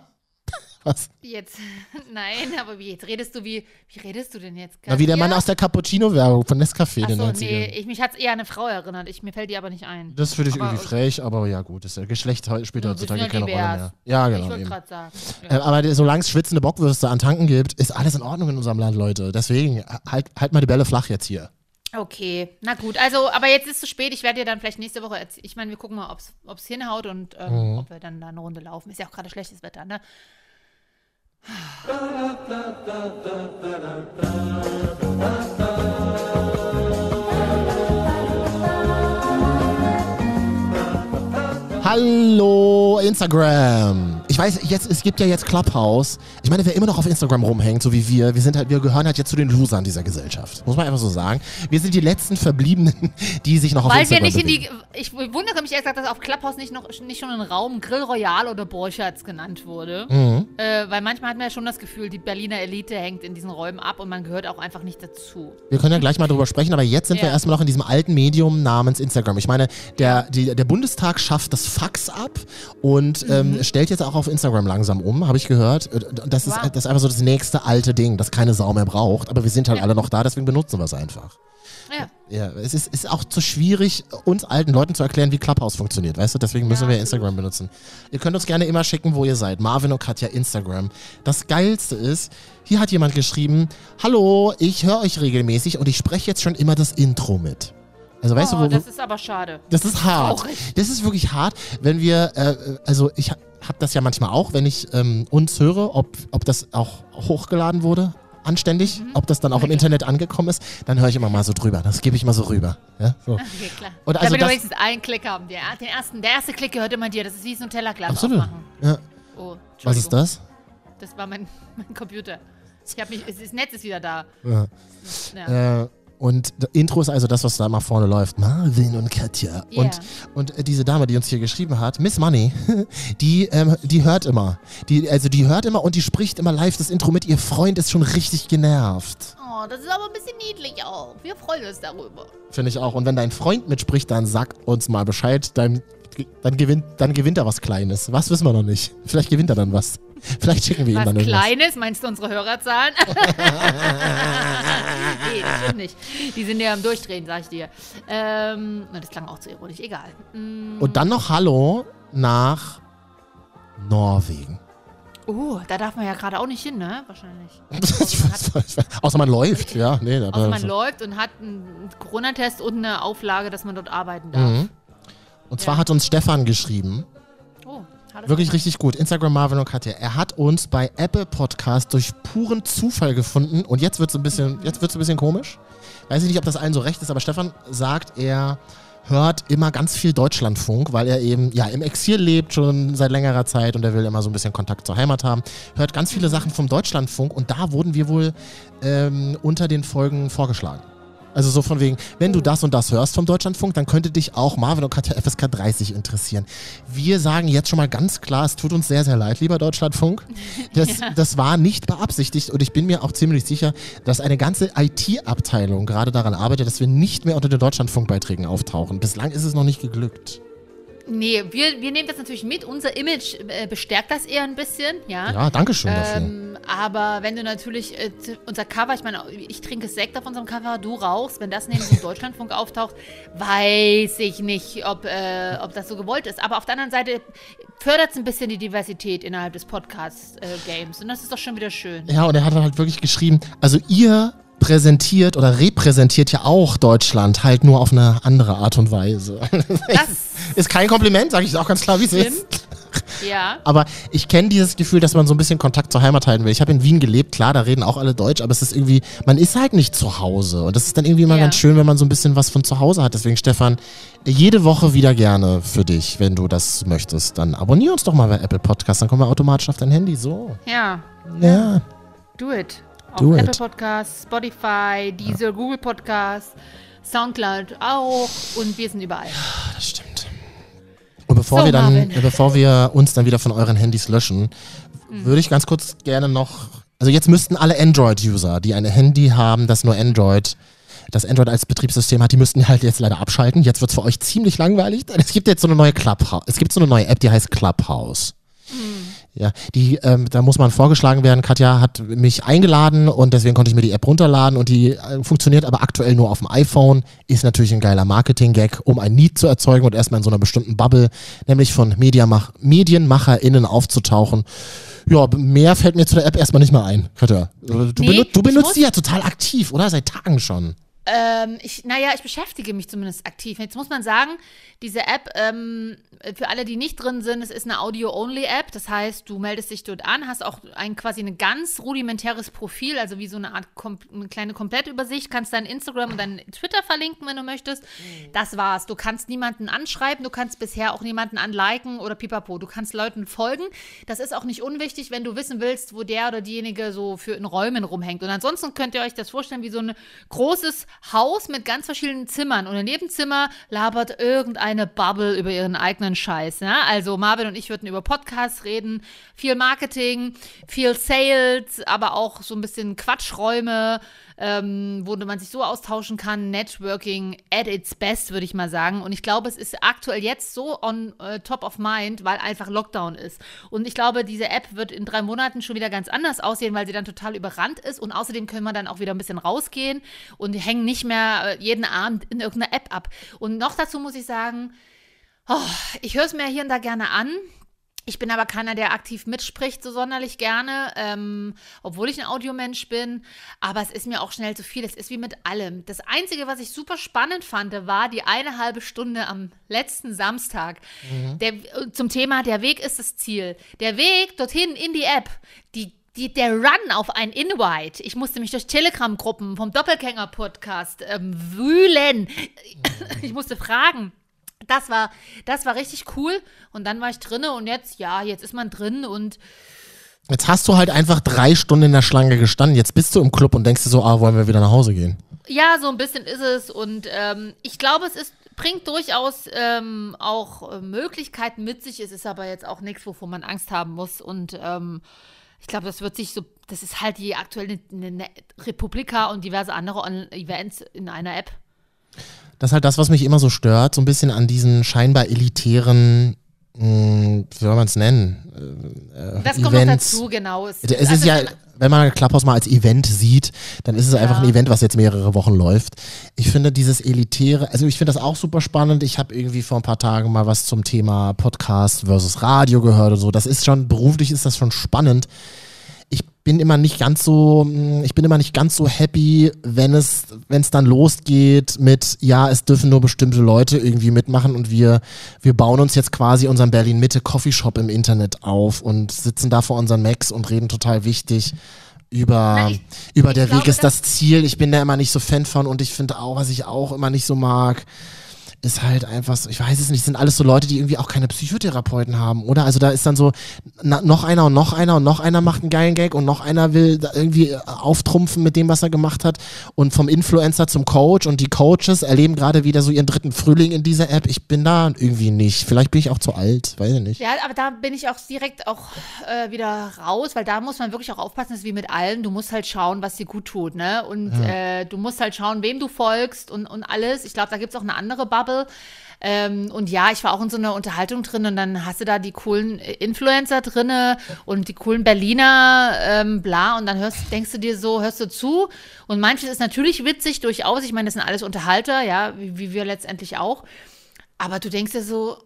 Was? Jetzt, nein, aber wie, jetzt redest du wie, wie redest du denn jetzt? Na, wie der Mann aus der Cappuccino-Werbung von Nescafé in den Achso, 90ern. nee, ich, mich hat es eher an eine Frau erinnert. Ich, mir fällt die aber nicht ein. Das finde ich Aber- irgendwie frech, aber ja gut, das ist ja Geschlecht spielt heutzutage sind ja keine Rolle divers. mehr. Ja, ich genau. wollte Eben. gerade sagen. Äh, aber die- solange es schwitzende Bockwürste an Tanken gibt, ist alles in Ordnung in unserem Land, Leute. Deswegen halt, halt mal die Bälle flach jetzt hier. Okay, na gut. Also, aber jetzt ist es zu spät. Ich werde dir dann vielleicht nächste Woche erzählen. Ich meine, wir gucken mal, ob es hinhaut und ähm, Mhm. ob wir dann da eine Runde laufen. Ist ja auch gerade schlechtes Wetter, ne? Hallo Instagram. Ich weiß, jetzt, es gibt ja jetzt Clubhouse. Ich meine, wer immer noch auf Instagram rumhängt, so wie wir, wir sind halt, wir gehören halt jetzt zu den Losern dieser Gesellschaft. Muss man einfach so sagen. Wir sind die letzten Verbliebenen, die sich noch auf Weil wir Instagram nicht in bewegen. die. Ich wundere mich ehrlich gesagt, dass auf Clubhouse nicht, noch, nicht schon ein Raum Grill Royal oder Borchards genannt wurde. Mhm. Äh, weil manchmal hat man ja schon das Gefühl, die Berliner Elite hängt in diesen Räumen ab und man gehört auch einfach nicht dazu. Wir können ja gleich mal drüber sprechen, aber jetzt sind wir Ja. erstmal noch in diesem alten Medium namens Instagram. Ich meine, der, die, der Bundestag schafft das Fax ab und Mhm. ähm, stellt jetzt auch auf Instagram langsam um, habe ich gehört. Äh, Das ist, Wow. das ist einfach so das nächste alte Ding, das keine Sau mehr braucht. Aber wir sind halt alle noch da, deswegen benutzen wir es einfach. Ja. Ja, es ist, ist auch zu schwierig, uns alten Leuten zu erklären, wie Clubhouse funktioniert, weißt du? Deswegen müssen Ja, wir. Instagram benutzen. Ihr könnt uns gerne immer schicken, wo ihr seid. Marvin und Katja Instagram. Das Geilste ist, hier hat jemand geschrieben, Hallo, ich höre euch regelmäßig und ich spreche jetzt schon immer das Intro mit. Also weißt oh, du, wo, das ist aber schade. das ist hart. Traurig. Das ist wirklich hart, wenn wir, äh, also ich ha- hab das ja manchmal auch, wenn ich ähm, uns höre, ob, ob das auch hochgeladen wurde, anständig, Mhm. ob das dann auch im Internet angekommen ist, dann höre ich immer mal so drüber. Das gebe ich mal so rüber. Ja, so. Okay, klar. Und also Damit wir das- wenigstens einen Klick haben. Der, den ersten, der erste Klick gehört immer dir. Das ist wie so ein Tellerglas Absolut. aufmachen. Ja. Oh, Was ist das? Das war mein, mein Computer. Ich habe mich, es- das Netz ist wieder da. Ja. Ja. Äh, und Intro ist also das, was da mal vorne läuft. Marvin und Katja. Ja. Und, und äh, diese Dame, die uns hier geschrieben hat, Miss Money, die, ähm, die hört immer. Die, also die hört immer und die spricht immer live das Intro mit. Ihr Freund ist schon richtig genervt. Oh, das ist aber ein bisschen niedlich auch. Wir freuen uns darüber. Finde ich auch. Und wenn dein Freund mitspricht, dann sag uns mal Bescheid. Dann, dann, gewinnt, dann gewinnt er was Kleines. Was wissen wir noch nicht. Vielleicht gewinnt er dann was. Vielleicht schicken wir ihm Was dann irgendwas. Kleines, meinst du unsere Hörerzahlen? nee, das stimmt nicht. Die sind ja am Durchdrehen, sag ich dir. Ähm, das klang auch zu ironisch, egal. Mm, Und dann noch Hallo nach Norwegen. Oh, da darf man ja gerade auch nicht hin, ne? Wahrscheinlich. Außer man läuft, ja. Nee, Außer man läuft und hat einen Corona-Test und eine Auflage, dass man dort arbeiten darf. Mhm. Und zwar hat uns Stefan geschrieben, hallo wirklich richtig gut, Instagram Marvin und Katja. Er hat uns bei Apple Podcast durch puren Zufall gefunden und jetzt wird es ein bisschen, jetzt wird's ein bisschen komisch. Weiß ich nicht, ob das allen so recht ist, aber Stefan sagt, er hört immer ganz viel Deutschlandfunk, weil er eben ja im Exil lebt schon seit längerer Zeit und er will immer so ein bisschen Kontakt zur Heimat haben. Hört ganz viele Sachen vom Deutschlandfunk und da wurden wir wohl ähm, unter den Folgen vorgeschlagen. Also so von wegen, wenn du das und das hörst vom Deutschlandfunk, dann könnte dich auch Marvin und Katja FSK 30 interessieren. Wir sagen jetzt schon mal ganz klar, es tut uns sehr, sehr leid, lieber Deutschlandfunk. Das, das war nicht beabsichtigt und ich bin mir auch ziemlich sicher, dass eine ganze IT-Abteilung gerade daran arbeitet, dass wir nicht mehr unter den Deutschlandfunkbeiträgen auftauchen. Bislang ist es noch nicht geglückt. Nee, wir, wir nehmen das natürlich mit. Unser Image äh, bestärkt das eher ein bisschen, ja. Ja, danke schön dafür. Ähm, aber wenn du natürlich äh, unser Cover, ich meine, ich trinke Sekt auf unserem Cover, du rauchst, wenn das neben dem Deutschlandfunk auftaucht, weiß ich nicht, ob, äh, ob das so gewollt ist. Aber auf der anderen Seite fördert es ein bisschen die Diversität innerhalb des Podcast-Games. Und das ist doch schon wieder schön. Ja, und er hat dann halt wirklich geschrieben, also ihr präsentiert oder repräsentiert ja auch Deutschland, halt nur auf eine andere Art und Weise. Das ist kein Kompliment, sage ich auch ganz klar, wie es ist. Ja. Aber ich kenne dieses Gefühl, dass man so ein bisschen Kontakt zur Heimat halten will. Ich habe in Wien gelebt, klar, da reden auch alle Deutsch, aber es ist irgendwie, man ist halt nicht zu Hause. Und das ist dann irgendwie immer Ja. ganz schön, wenn man so ein bisschen was von zu Hause hat. Deswegen, Stefan, jede Woche wieder gerne für dich, wenn du das möchtest. Dann abonnier uns doch mal bei Apple Podcast, dann kommen wir automatisch auf dein Handy. So. Ja. Ja. Do it. Auf Do Apple it. Podcasts, Spotify, Deezer, Google Podcasts, Soundcloud auch und wir sind überall. Das stimmt. Und bevor So, wir dann, Marvin. bevor wir uns dann wieder von euren Handys löschen, würde ich ganz kurz gerne noch, also jetzt müssten alle Android-User, die ein Handy haben, das nur Android, das Android als Betriebssystem hat, die müssten halt jetzt leider abschalten. Jetzt wird es für euch ziemlich langweilig. Es gibt jetzt so eine neue Clubhouse, es gibt so eine neue App, die heißt Clubhouse. Ja, die, ähm, da muss man vorgeschlagen werden. Katja hat mich eingeladen und deswegen konnte ich mir die App runterladen und die äh, funktioniert aber aktuell nur auf dem iPhone. Ist natürlich ein geiler Marketing-Gag, um ein Need zu erzeugen und erstmal in so einer bestimmten Bubble, nämlich von Mediamach MedienmacherInnen aufzutauchen. Ja, mehr fällt mir zu der App erstmal nicht mehr ein, Katja. Du, Nee, benut, du benutzt die ja total aktiv, oder? Seit Tagen schon. Ähm, ich, naja, ich beschäftige mich zumindest aktiv. Jetzt muss man sagen, diese App, ähm, für alle, die nicht drin sind, es ist eine Audio-Only-App. Das heißt, du meldest dich dort an, hast auch ein quasi ein ganz rudimentäres Profil, also wie so eine Art kom eine kleine Komplettübersicht, kannst dein Instagram und dein Twitter verlinken, wenn du möchtest. Das war's. Du kannst niemanden anschreiben, du kannst bisher auch niemanden anliken oder pipapo. Du kannst Leuten folgen. Das ist auch nicht unwichtig, wenn du wissen willst, wo der oder diejenige so für in Räumen rumhängt. Und ansonsten könnt ihr euch das vorstellen wie so ein großes Haus mit ganz verschiedenen Zimmern. Und in jedem Zimmer labert irgendeine Bubble über ihren eigenen Scheiß. Ja? Also Marvin und ich würden über Podcasts reden, viel Marketing, viel Sales, aber auch so ein bisschen Quatschräume, ähm, wo man sich so austauschen kann. Networking at its best, würde ich mal sagen. Und ich glaube, es ist aktuell jetzt so on äh, top of mind, weil einfach Lockdown ist. Und ich glaube, diese App wird in drei Monaten schon wieder ganz anders aussehen, weil sie dann total überrannt ist. Und außerdem können wir dann auch wieder ein bisschen rausgehen und hängen nicht mehr äh, jeden Abend in irgendeiner App ab. Und noch dazu muss ich sagen, oh, ich höre es mir hier und da gerne an. Ich bin aber keiner, der aktiv mitspricht, so sonderlich gerne, ähm, obwohl ich ein Audiomensch bin. Aber es ist mir auch schnell zu viel. Es ist wie mit allem. Das Einzige, was ich super spannend fand, war die eine halbe Stunde am letzten Samstag. Der, zum Thema Der Weg ist das Ziel. Der Weg dorthin in die App, die die, der Run auf ein Invite. Ich musste mich durch Telegram-Gruppen vom Doppelgänger-Podcast ähm, wühlen. Ich musste fragen. Das war, das war richtig cool. Und dann war ich drinne und jetzt, ja, jetzt ist man drin und Jetzt hast du halt einfach drei Stunden in der Schlange gestanden. Jetzt bist du im Club und denkst dir so, ah, wollen wir wieder nach Hause gehen? ja, so ein bisschen ist es. Und ähm, ich glaube, es ist, bringt durchaus ähm, auch äh, Möglichkeiten mit sich. Es ist aber jetzt auch nichts, wovor man Angst haben muss. Und ähm, ich glaube, das wird sich so, das ist halt die aktuelle eine, eine Republika und diverse andere On Events in einer App. Das ist halt das, was mich immer so stört, so ein bisschen an diesen scheinbar elitären mh, wie soll man es nennen? Äh, Das kommt noch Events. dazu, genau. Es, Es ist also ja, wenn man Clubhouse mal als Event sieht, dann ist es einfach Ja. ein Event, was jetzt mehrere Wochen läuft. Ich finde dieses Elitäre, also ich finde das auch super spannend. Ich habe irgendwie vor ein paar Tagen mal was zum Thema Podcast versus Radio gehört und so. Das ist schon, beruflich ist das schon spannend. Ich bin immer nicht ganz so, mh, ich bin immer nicht ganz so happy, wenn es, wenn es dann losgeht mit, ja, es dürfen nur bestimmte Leute irgendwie mitmachen und wir, wir bauen uns jetzt quasi unseren Berlin Mitte Coffeeshop im Internet auf und sitzen da vor unseren Macs und reden total wichtig über, ich- über der glaube, Weg ist das Ziel. Ich bin da immer nicht so Fan von und ich finde auch, was ich auch immer nicht so mag, ist halt einfach so, ich weiß es nicht, sind alles so Leute, die irgendwie auch keine Psychotherapeuten haben, oder? Also da ist dann so, na, noch einer und noch einer und noch einer macht einen geilen Gag und noch einer will da irgendwie äh, auftrumpfen mit dem, was er gemacht hat und vom Influencer zum Coach und die Coaches erleben gerade wieder so ihren dritten Frühling in dieser App. Ich bin da irgendwie nicht. Vielleicht bin ich auch zu alt, weiß ich nicht. Ja, aber da bin ich auch direkt auch äh, wieder raus, weil da muss man wirklich auch aufpassen, das ist wie mit allem. Du musst halt schauen, was dir gut tut, ne? Und äh, du musst halt schauen, wem du folgst und, und alles. Ich glaube, da gibt es auch eine andere Bubble. Ähm, und ja, ich war auch in so einer Unterhaltung drin und dann hast du da die coolen Influencer drinne und die coolen Berliner, ähm, bla, und dann hörst, denkst du dir so, hörst du zu und manches ist natürlich witzig durchaus. Ich meine, das sind alles Unterhalter, ja, wie, wie wir letztendlich auch. Aber du denkst dir so,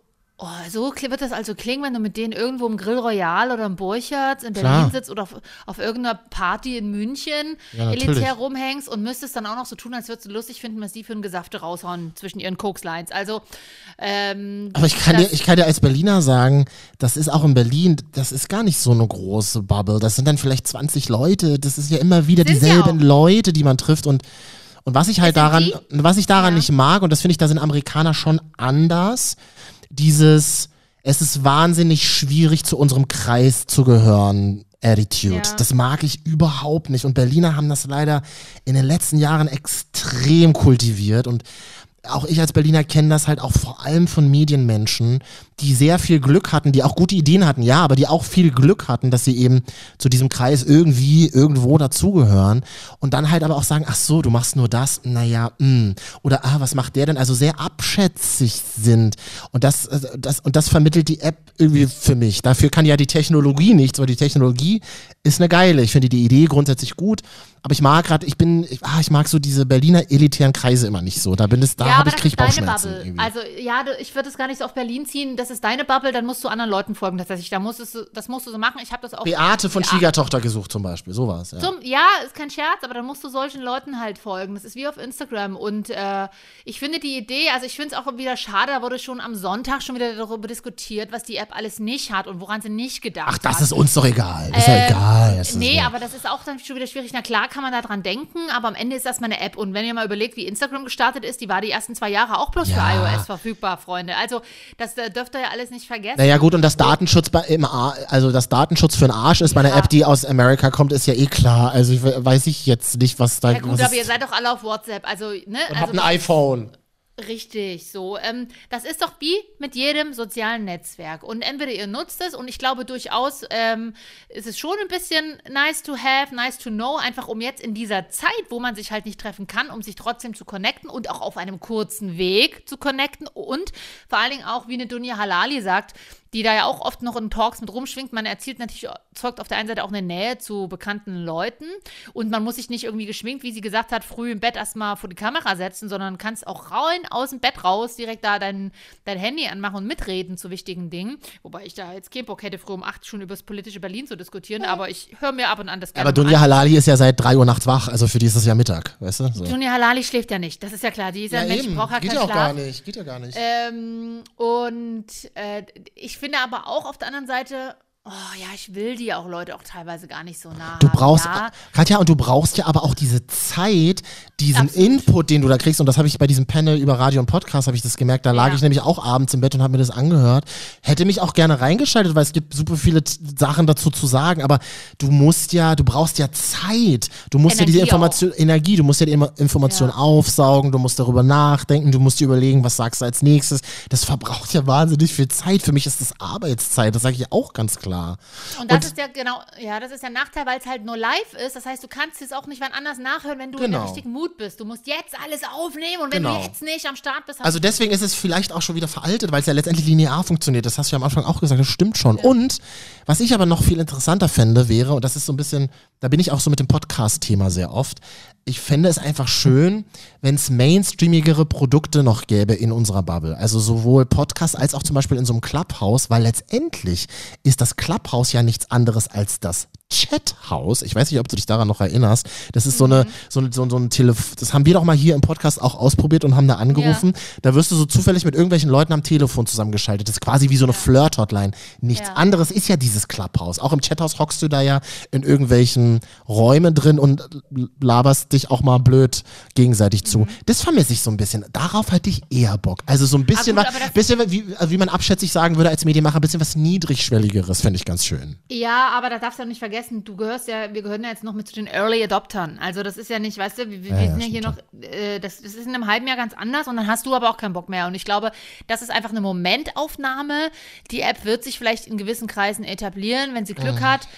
oh, so wird das also klingen, wenn du mit denen irgendwo im Grill Royal oder im Burchardt in Berlin Klar. sitzt oder auf, auf irgendeiner Party in München Ja, elitär rumhängst und müsstest dann auch noch so tun, als würdest du lustig finden, was die für ein Gesafte raushauen zwischen ihren Koks-Lines. Also, ähm, Aber ich kann, dir, ich kann dir als Berliner sagen, das ist auch in Berlin, das ist gar nicht so eine große Bubble. Das sind dann vielleicht 20 Leute. Das ist ja immer wieder dieselben auch. Leute, die man trifft. Und, und was ich halt daran, die? was ich daran Ja. nicht mag, und das finde ich, da sind Amerikaner schon anders, dieses, es ist wahnsinnig schwierig, zu unserem Kreis zu gehören. Attitude. Ja. Das mag ich überhaupt nicht. Und Berliner haben das leider in den letzten Jahren extrem kultiviert. Und auch ich als Berliner kenne das halt auch vor allem von Medienmenschen, die sehr viel Glück hatten, die auch gute Ideen hatten, ja, aber die auch viel Glück hatten, dass sie eben zu diesem Kreis irgendwie irgendwo dazugehören und dann halt aber auch sagen, ach so, du machst nur das, naja, mh. oder ah, was macht der denn? Also sehr abschätzig sind und das, äh, das und das vermittelt die App irgendwie für mich. Dafür kann ja die Technologie nichts, weil die Technologie ist eine geile. Ich finde die Idee grundsätzlich gut, aber ich mag gerade, ich bin, ich, ah, ich mag so diese Berliner elitären Kreise immer nicht so. Da bin es, da ja, habe ich krieg Bauchschmerzen. Also ja, ich würde es gar nicht so auf Berlin ziehen. Das ist deine Bubble, dann musst du anderen Leuten folgen tatsächlich. Da musst du, das musst du so machen. Ich habe das auch. Beate von Ja. Schwiegertochter gesucht zum Beispiel, so war es. Ja. Zum, ja, ist kein Scherz, aber dann musst du solchen Leuten halt folgen. Das ist wie auf Instagram. Und äh, ich finde die Idee, also ich finde es auch wieder schade, da wurde schon am Sonntag schon wieder darüber diskutiert, was die App alles nicht hat und woran sie nicht gedacht Ach, hat. das ist uns doch egal. Ist ja Ähm, egal. Das ist nee, ja- aber das ist auch dann schon wieder schwierig. Na klar kann man da dran denken, aber am Ende ist das mal eine App. Und wenn ihr mal überlegt, wie Instagram gestartet ist, die war die ersten zwei Jahre auch bloß Ja. für iOS verfügbar, Freunde. Also das äh, dürft ihr ja alles nicht vergessen. Naja gut, und das Datenschutz bei, im Ar also das Datenschutz für den Arsch ist bei einer Ja. App, die aus Amerika kommt, ist ja eh klar. Also ich we- weiß ich jetzt nicht, was da ja gut, aber ihr seid doch alle auf WhatsApp. Also, ne? und also, habt ein iPhone. Richtig, so. Ähm, das ist doch wie mit jedem sozialen Netzwerk. Und entweder ihr nutzt es und ich glaube durchaus ähm, ist es schon ein bisschen nice to have, nice to know, einfach um jetzt in dieser Zeit, wo man sich halt nicht treffen kann, um sich trotzdem zu connecten und auch auf einem kurzen Weg zu connecten und vor allen Dingen auch, wie eine Dunja Halali sagt, die da ja auch oft noch in Talks mit rumschwingt. Man erzielt natürlich, zeugt auf der einen Seite auch eine Nähe zu bekannten Leuten und man muss sich nicht irgendwie geschminkt, wie sie gesagt hat, früh im Bett erstmal vor die Kamera setzen, sondern kannst auch rein aus dem Bett raus direkt da dein, dein Handy anmachen und mitreden zu wichtigen Dingen. Wobei ich da jetzt keinen Bock hätte, früh um acht schon über das politische Berlin zu diskutieren, aber ich höre mir ab und an das gerne Aber Dunja an. Halali ist ja seit 3 Uhr nachts wach, also für die ist es ja Mittag, weißt du? So. Dunja Halali schläft ja nicht, das ist ja klar. Die ist ja, ein Mensch, braucht ja Geht keinen ja auch Schlaf. gar nicht, geht ja gar nicht. Ähm, und äh, ich finde aber auch auf der anderen Seite, oh ja, ich will die auch Leute auch teilweise gar nicht so nah Du haben. brauchst, ja. Katja, und du brauchst ja aber auch diese Zeit, diesen Absolut. Input, den du da kriegst. Und das habe ich bei diesem Panel über Radio und Podcast, habe ich das gemerkt. Da lag Ja. ich nämlich auch abends im Bett und habe mir das angehört. Hätte mich auch gerne reingeschaltet, weil es gibt super viele Sachen dazu zu sagen. Aber du musst ja, du brauchst ja Zeit. Du musst ja diese Energie Information, Energie, du musst ja die Information Ja. aufsaugen, du musst darüber nachdenken, du musst dir überlegen, was sagst du als nächstes. Das verbraucht ja wahnsinnig viel Zeit. Für mich ist das Arbeitszeit, das sage ich auch ganz klar. Klar. Und das Und- ist ja genau, ja, das ist der Nachteil, weil es halt nur live ist. Das heißt, du kannst es auch nicht wann anders nachhören, wenn du in Genau. der richtigen Mut bist. Du musst jetzt alles aufnehmen und wenn Genau. du jetzt nicht am Start bist, hast Also deswegen ist es vielleicht auch schon wieder veraltet, weil es ja letztendlich linear funktioniert. Das hast du ja am Anfang auch gesagt, das stimmt schon. Und was ich aber noch viel interessanter fände, wäre, und das ist so ein bisschen, da bin ich auch so mit dem Podcast-Thema sehr oft, ich fände es einfach schön, wenn es mainstreamigere Produkte noch gäbe in unserer Bubble. Also sowohl Podcast als auch zum Beispiel in so einem Clubhouse, weil letztendlich ist das Clubhouse ja nichts anderes als das Chathouse. Ich weiß nicht, ob du dich daran noch erinnerst. Das ist so eine, so, ein- so, so ein Telefon. Das haben wir doch mal hier im Podcast auch ausprobiert und haben da angerufen. Da wirst du so zufällig mit irgendwelchen Leuten am Telefon zusammengeschaltet. Das ist quasi wie so eine Flirt-Hotline. Nichts Ja. anderes ist ja dieses Clubhouse. Auch im Chathouse hockst du da ja in irgendwelchen Räumen drin und laberst dich auch mal blöd gegenseitig Mhm. zu. Das vermisse ich so ein bisschen. Darauf hätte ich eher Bock. Also so ein bisschen, gut, was, aber bisschen wie, also wie man abschätzig sagen würde als Medienmacher, ein bisschen was Niedrigschwelligeres, fände ich ganz schön. Ja, aber da darfst du auch nicht vergessen, du gehörst ja, wir gehören ja jetzt noch mit zu den Early Adoptern. Also das ist ja nicht, weißt du, wir, wir Ja, sind ja hier noch, äh, das, das ist in einem halben Jahr ganz anders und dann hast du aber auch keinen Bock mehr. Und ich glaube, das ist einfach eine Momentaufnahme. Die App wird sich vielleicht in gewissen Kreisen etablieren, wenn sie Glück hat.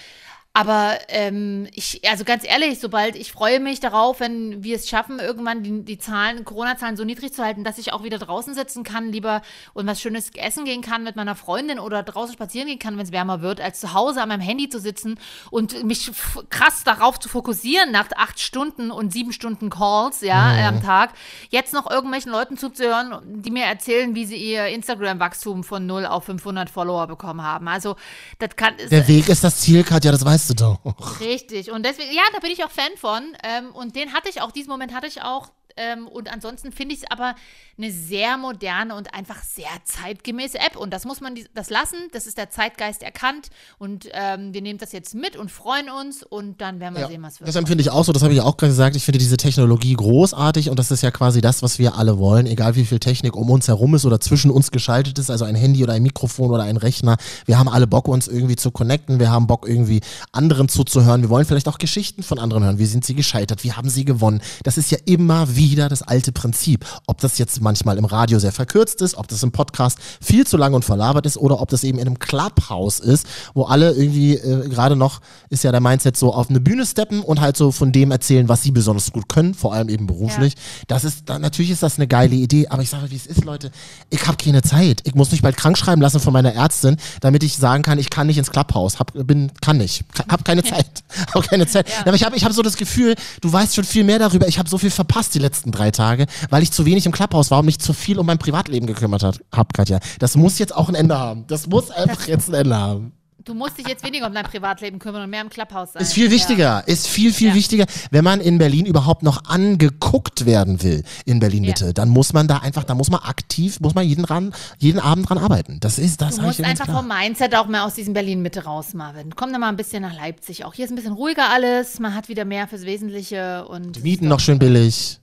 Aber ähm, ich, also ganz ehrlich, sobald ich freue mich darauf, wenn wir es schaffen, irgendwann die, die Zahlen, Corona-Zahlen so niedrig zu halten, dass ich auch wieder draußen sitzen kann, lieber und was Schönes essen gehen kann mit meiner Freundin oder draußen spazieren gehen kann, wenn es wärmer wird, als zu Hause an meinem Handy zu sitzen und mich krass darauf zu fokussieren nach acht Stunden und sieben Stunden Calls, ja, äh, am Tag, jetzt noch irgendwelchen Leuten zuzuhören, die mir erzählen, wie sie ihr Instagram-Wachstum von 0 auf 500 Follower bekommen haben. Also, das kann, ist, Der Weg ist das Ziel, Katja, das weißt du doch. Richtig. Und deswegen, ja, da bin ich auch Fan von. Ähm, und den hatte ich auch, diesen Moment hatte ich auch. Ähm, und ansonsten finde ich es aber eine sehr moderne und einfach sehr zeitgemäße App. Und das muss man das lassen. Das ist der Zeitgeist erkannt. Und ähm, wir nehmen das jetzt mit und freuen uns. Und dann werden wir Ja, sehen, was wird. das empfinde ich auch so, das habe ich auch gerade gesagt. Ich finde diese Technologie großartig und das ist ja quasi das, was wir alle wollen, egal wie viel Technik um uns herum ist oder zwischen uns geschaltet ist, also ein Handy oder ein Mikrofon oder ein Rechner. Wir haben alle Bock, uns irgendwie zu connecten, wir haben Bock, irgendwie anderen zuzuhören. Wir wollen vielleicht auch Geschichten von anderen hören. Wie sind sie gescheitert? Wie haben sie gewonnen? Das ist ja immer wieder das alte Prinzip. Ob das jetzt manchmal im Radio sehr verkürzt ist, ob das im Podcast viel zu lang und verlabert ist oder ob das eben in einem Clubhouse ist, wo alle irgendwie äh, gerade noch, ist ja der Mindset so, auf eine Bühne steppen und halt so von dem erzählen, was sie besonders gut können, vor allem eben beruflich. Das ist, da, natürlich ist das eine geile Idee, aber ich sage, wie es ist, Leute, ich habe keine Zeit. Ich muss mich bald krank schreiben lassen von meiner Ärztin, damit ich sagen kann, ich kann nicht ins Clubhouse, hab, bin, kann nicht, hab keine Zeit, hab keine Zeit. Aber ich habe ich hab so das Gefühl, du weißt schon viel mehr darüber, ich habe so viel verpasst die letzten drei Tage, weil ich zu wenig im Clubhouse war und mich zu viel um mein Privatleben gekümmert hat, hab, Katja. Das muss jetzt auch ein Ende haben. Das muss einfach jetzt ein Ende haben. Du musst dich jetzt weniger um dein Privatleben kümmern und mehr im Clubhouse sein. Ist viel wichtiger, ist viel, viel Ja. wichtiger. Wenn man in Berlin überhaupt noch angeguckt werden will, in Berlin Mitte, Ja. dann muss man da einfach, da muss man aktiv, muss man jeden, ran, jeden Abend dran arbeiten. Das ist, das Du musst einfach klar. vom Mindset auch mal aus diesem Berlin-Mitte raus, Marvin. Komm da mal ein bisschen nach Leipzig auch. Hier ist ein bisschen ruhiger alles. Man hat wieder mehr fürs Wesentliche. Und Die Mieten noch schön billig.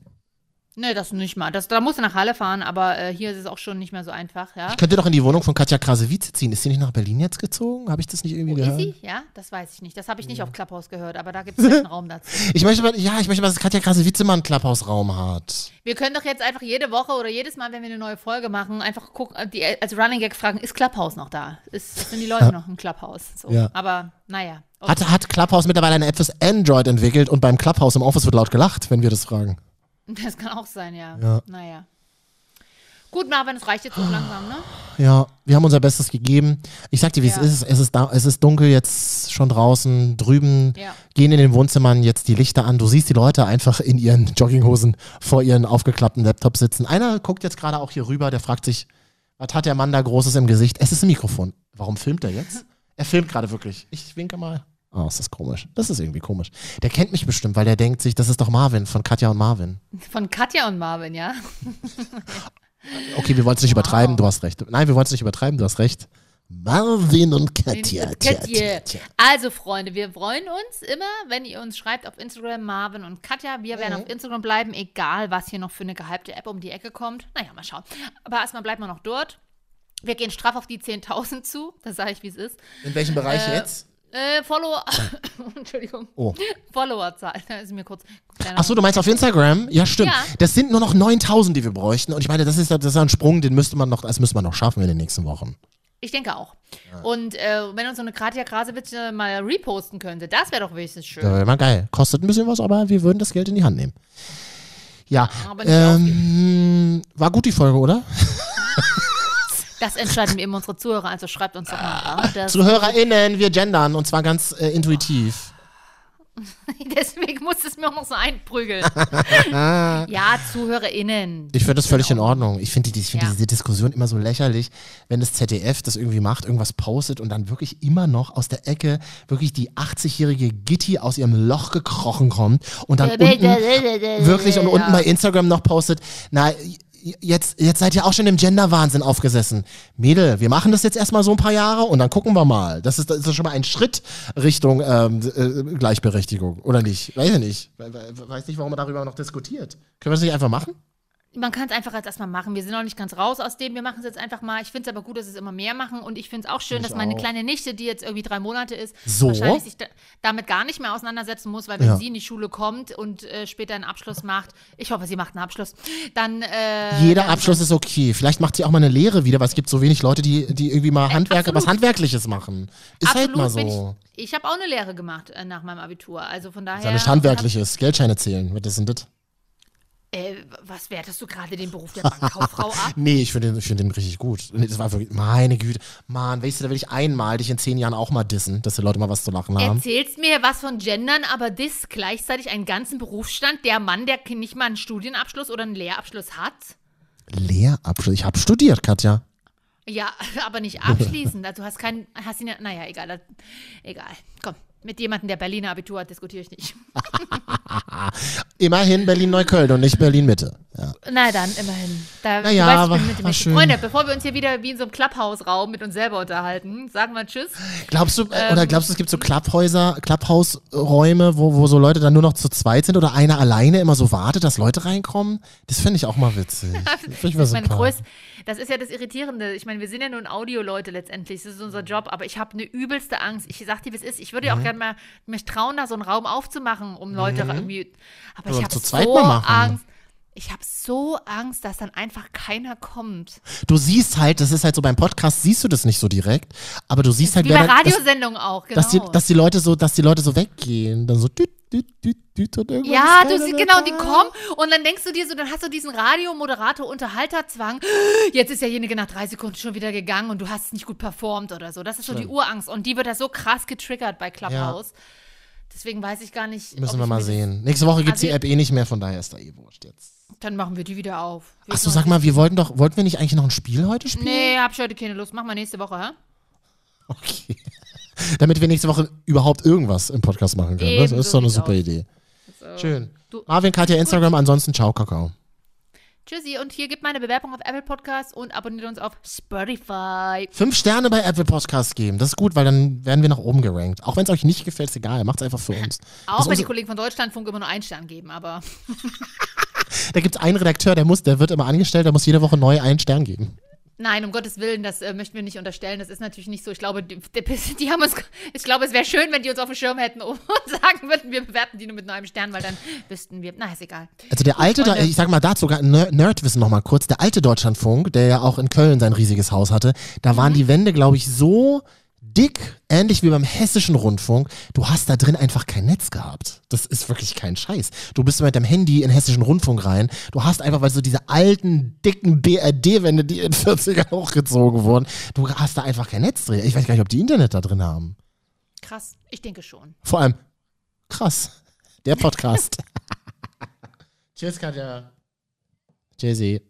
Nee, das nicht mal. Das, da musst du nach Halle fahren, aber äh, hier ist es auch schon nicht mehr so einfach, ja. Ich könnte doch in die Wohnung von Katja Krasewitz ziehen. Ist sie nicht nach Berlin jetzt gezogen? Habe ich das nicht irgendwie Wo ist gehört? sie? Ja, das weiß ich nicht. Das habe ich nicht auf Clubhouse gehört, aber da gibt es einen Raum dazu. Ich möchte mal, ja, ich möchte mal, dass Katja Krasewitz immer einen Clubhouse-Raum hat. Wir können doch jetzt einfach jede Woche oder jedes Mal, wenn wir eine neue Folge machen, einfach gucken, äh, die, als Running Gag fragen, ist Clubhouse noch da? Ist, sind die Leute noch im Clubhouse? So. Ja. Aber naja. Okay. Hat, hat Clubhouse mittlerweile eine App fürs Android entwickelt und beim Clubhouse im Office wird laut gelacht, wenn wir das fragen. Das kann auch sein, ja. Ja. Naja. Gut, Marvin, es reicht jetzt so langsam, ne? Ja, wir haben unser Bestes gegeben. Ich sag dir, wie Ja. es ist. Es ist, da, es ist dunkel jetzt schon draußen. Drüben Ja. gehen in den Wohnzimmern jetzt die Lichter an. Du siehst die Leute einfach in ihren Jogginghosen vor ihren aufgeklappten Laptops sitzen. Einer guckt jetzt gerade auch hier rüber, der fragt sich, was hat der Mann da Großes im Gesicht? Es ist ein Mikrofon. Warum filmt er jetzt? Er filmt gerade wirklich. Ich winke mal. Oh, ist das komisch. Das ist irgendwie komisch. Der kennt mich bestimmt, weil der denkt sich, das ist doch Marvin von Katja und Marvin. Von Katja und Marvin, ja? Okay, wir wollen es nicht übertreiben, du hast recht. Nein, wir wollen es nicht übertreiben, du hast recht. Marvin und Katja. Tja, Katja. tja, tja. Also, Freunde, wir freuen uns immer, wenn ihr uns schreibt auf Instagram, Marvin und Katja. Wir werden Mhm. auf Instagram bleiben, egal was hier noch für eine gehypte App um die Ecke kommt. Naja, mal schauen. Aber erstmal bleiben wir noch dort. Wir gehen straff auf die 10.000 zu. Das sage ich, wie es ist. In welchem Bereich Äh, jetzt? Äh, Follower. Entschuldigung. Oh. Followerzahl. Da ist mir kurz. Achso, du meinst auf Instagram? Ja, stimmt. Ja. Das sind nur noch 9000, die wir bräuchten. Und ich meine, das ist, das ist ein Sprung, den müsste man noch, das müsste man noch schaffen in den nächsten Wochen. Ich denke auch. Und äh, wenn uns so eine Katja Krasewitz mal reposten könnte, das wäre doch wenigstens schön. Das wäre immer geil. Kostet ein bisschen was, aber wir würden das Geld in die Hand nehmen. Ja, Aber nicht ähm, war gut die Folge, oder? Das entscheiden wir immer unsere Zuhörer, also schreibt uns doch mal. ah, ZuhörerInnen, wir gendern und zwar ganz äh, intuitiv. deswegen muss es mir auch noch so einprügeln. ja, ZuhörerInnen. Ich finde das völlig in Ordnung. Ich finde die, ich find Ja. diese Diskussion immer so lächerlich, wenn das ZDF das irgendwie macht, irgendwas postet und dann wirklich immer noch aus der Ecke wirklich die 80-jährige Gitti aus ihrem Loch gekrochen kommt und dann unten wirklich und unten bei Instagram noch postet, na, jetzt, jetzt seid ihr auch schon im Gender-Wahnsinn aufgesessen. Mädel, wir machen das jetzt erstmal so ein paar Jahre und dann gucken wir mal. Das ist, das ist schon mal ein Schritt Richtung ähm, äh, Gleichberechtigung, oder nicht? Weiß ich nicht. We- we- Weiß nicht, warum man darüber noch diskutiert. Können wir das nicht einfach machen? Man kann es einfach jetzt erstmal machen. Wir sind noch nicht ganz raus aus dem. Wir machen es jetzt einfach mal. Ich finde es aber gut, dass es immer mehr machen. Und ich finde es auch schön, Ich dass meine auch. kleine Nichte, die jetzt irgendwie drei Monate ist, So? wahrscheinlich sich da, damit gar nicht mehr auseinandersetzen muss, weil wenn Ja. sie in die Schule kommt und äh, später einen Abschluss macht, ich hoffe, sie macht einen Abschluss, dann. Äh, Jeder dann- Abschluss ist okay. Vielleicht macht sie auch mal eine Lehre wieder, weil es gibt so wenig Leute, die, die irgendwie mal Handwerk, absolut. was Handwerkliches machen. Ist halt mal bin so. Ich, ich habe auch eine Lehre gemacht äh, nach meinem Abitur. Also von daher. Ist ja nicht handwerkliches. Geldscheine zählen. Was ist denn das? Äh, was wertest du gerade den Beruf der Bankkauffrau ab? Nee, ich finde den, ich find den richtig gut. Das war wirklich, meine Güte. Mann, weißt du, da will ich einmal dich in zehn Jahren auch mal dissen, dass die Leute mal was zu lachen haben. Erzählst mir was von Gendern, aber das gleichzeitig einen ganzen Berufsstand, der Mann, der nicht mal einen Studienabschluss oder einen Lehrabschluss hat? Lehrabschluss. Ich habe studiert, Katja. Ja, aber nicht abschließend. Also du hast keinen, hast ihn ja, naja, egal. Egal. Komm, mit jemandem, der Berliner Abitur hat, diskutiere ich nicht. Immerhin Berlin-Neukölln und nicht Berlin-Mitte. Ja. Na dann, immerhin. Da, Na ja, du weißt, ich war- mit dem war schön. Freunde, bevor wir uns hier wieder wie in so einem Clubhouse-Raum mit uns selber unterhalten, sagen wir Tschüss. Glaubst du, äh, Ähm. oder glaubst du, es gibt so Clubhäuser, Clubhausräume, wo, wo so Leute dann nur noch zu zweit sind oder einer alleine immer so wartet, dass Leute reinkommen? Das finde ich auch mal witzig. Ich meine, super. größ, das ist ja das Irritierende. Ich meine, wir sind ja nun Audio-Leute letztendlich. Das ist unser Job. Aber ich habe eine übelste Angst. Ich sag dir, wie es ist. Ich würde ja Mhm. auch gerne mal mich trauen, da so einen Raum aufzumachen, um Leute irgendwie. Aber Aber ich habe so. Angst. Ich habe so Angst, dass dann einfach keiner kommt. Du siehst halt, das ist halt so beim Podcast, siehst du das nicht so direkt, aber du siehst halt, Wie bei Radiosendungen auch, genau. dass, die, dass die Leute so, dass die Leute so weggehen, dann so düt, düt, düt, düt und ja, du siehst, genau, die kommen und dann denkst du dir so, dann hast du diesen Radiomoderator-Unterhalterzwang. Jetzt ist derjenige nach drei Sekunden schon wieder gegangen und du hast nicht gut performt oder so. Das ist so die Urangst und die wird da so krass getriggert bei Clubhouse. Deswegen weiß ich gar nicht. Müssen wir mal sehen. Nächste Woche gibt's die Also- App eh nicht mehr, von daher ist da eh wurscht jetzt. Das, dann machen wir die wieder auf. Wir Achso, sag mal, wir wollten doch, wollten wir nicht eigentlich noch ein Spiel heute spielen? Nee, hab ich heute keine Lust. Machen wir nächste Woche, hä? Okay. Damit wir nächste Woche überhaupt irgendwas im Podcast machen können. Das Eben, ist so doch eine super aus. Idee. Schön. Du- Marvin, Katja, Instagram, ansonsten ciao, Kakao. Tschüssi und hier gibt meine Bewerbung auf Apple Podcasts und abonniert uns auf Spotify. Fünf Sterne bei Apple Podcasts geben. Das ist gut, weil dann werden wir nach oben gerankt. Auch wenn es euch nicht gefällt, ist egal. Macht's einfach für uns. Auch Das wenn die Kollegen von Deutschlandfunk immer nur einen Stern geben, aber Da gibt's einen Redakteur, der muss, der wird immer angestellt, der muss jede Woche neu einen Stern geben. Nein, um Gottes Willen, das äh, möchten wir nicht unterstellen. Das ist natürlich nicht so. Ich glaube, die, die, haben uns. Ich glaube, es wäre schön, wenn die uns auf dem Schirm hätten und sagen würden, wir bewerten die nur mit nur einem Stern, weil dann wüssten wir. Na, ist egal. Also der alte, Freunde. ich sag mal dazu Nerdwissen noch mal kurz, der alte Deutschlandfunk, der ja auch in Köln sein riesiges Haus hatte, da Mhm. waren die Wände, glaube ich, so dick, ähnlich wie beim hessischen Rundfunk. Du hast da drin einfach kein Netz gehabt. Das ist wirklich kein Scheiß. Du bist mit deinem Handy in hessischen Rundfunk rein. Du hast einfach, weil so diese alten, dicken BRD-Wände, die in den 40ern hochgezogen wurden, du hast da einfach kein Netz drin. Ich weiß gar nicht, ob die Internet da drin haben. Krass. Ich denke schon. Vor allem, krass, der Podcast. Tschüss, Katja. Tschüssi.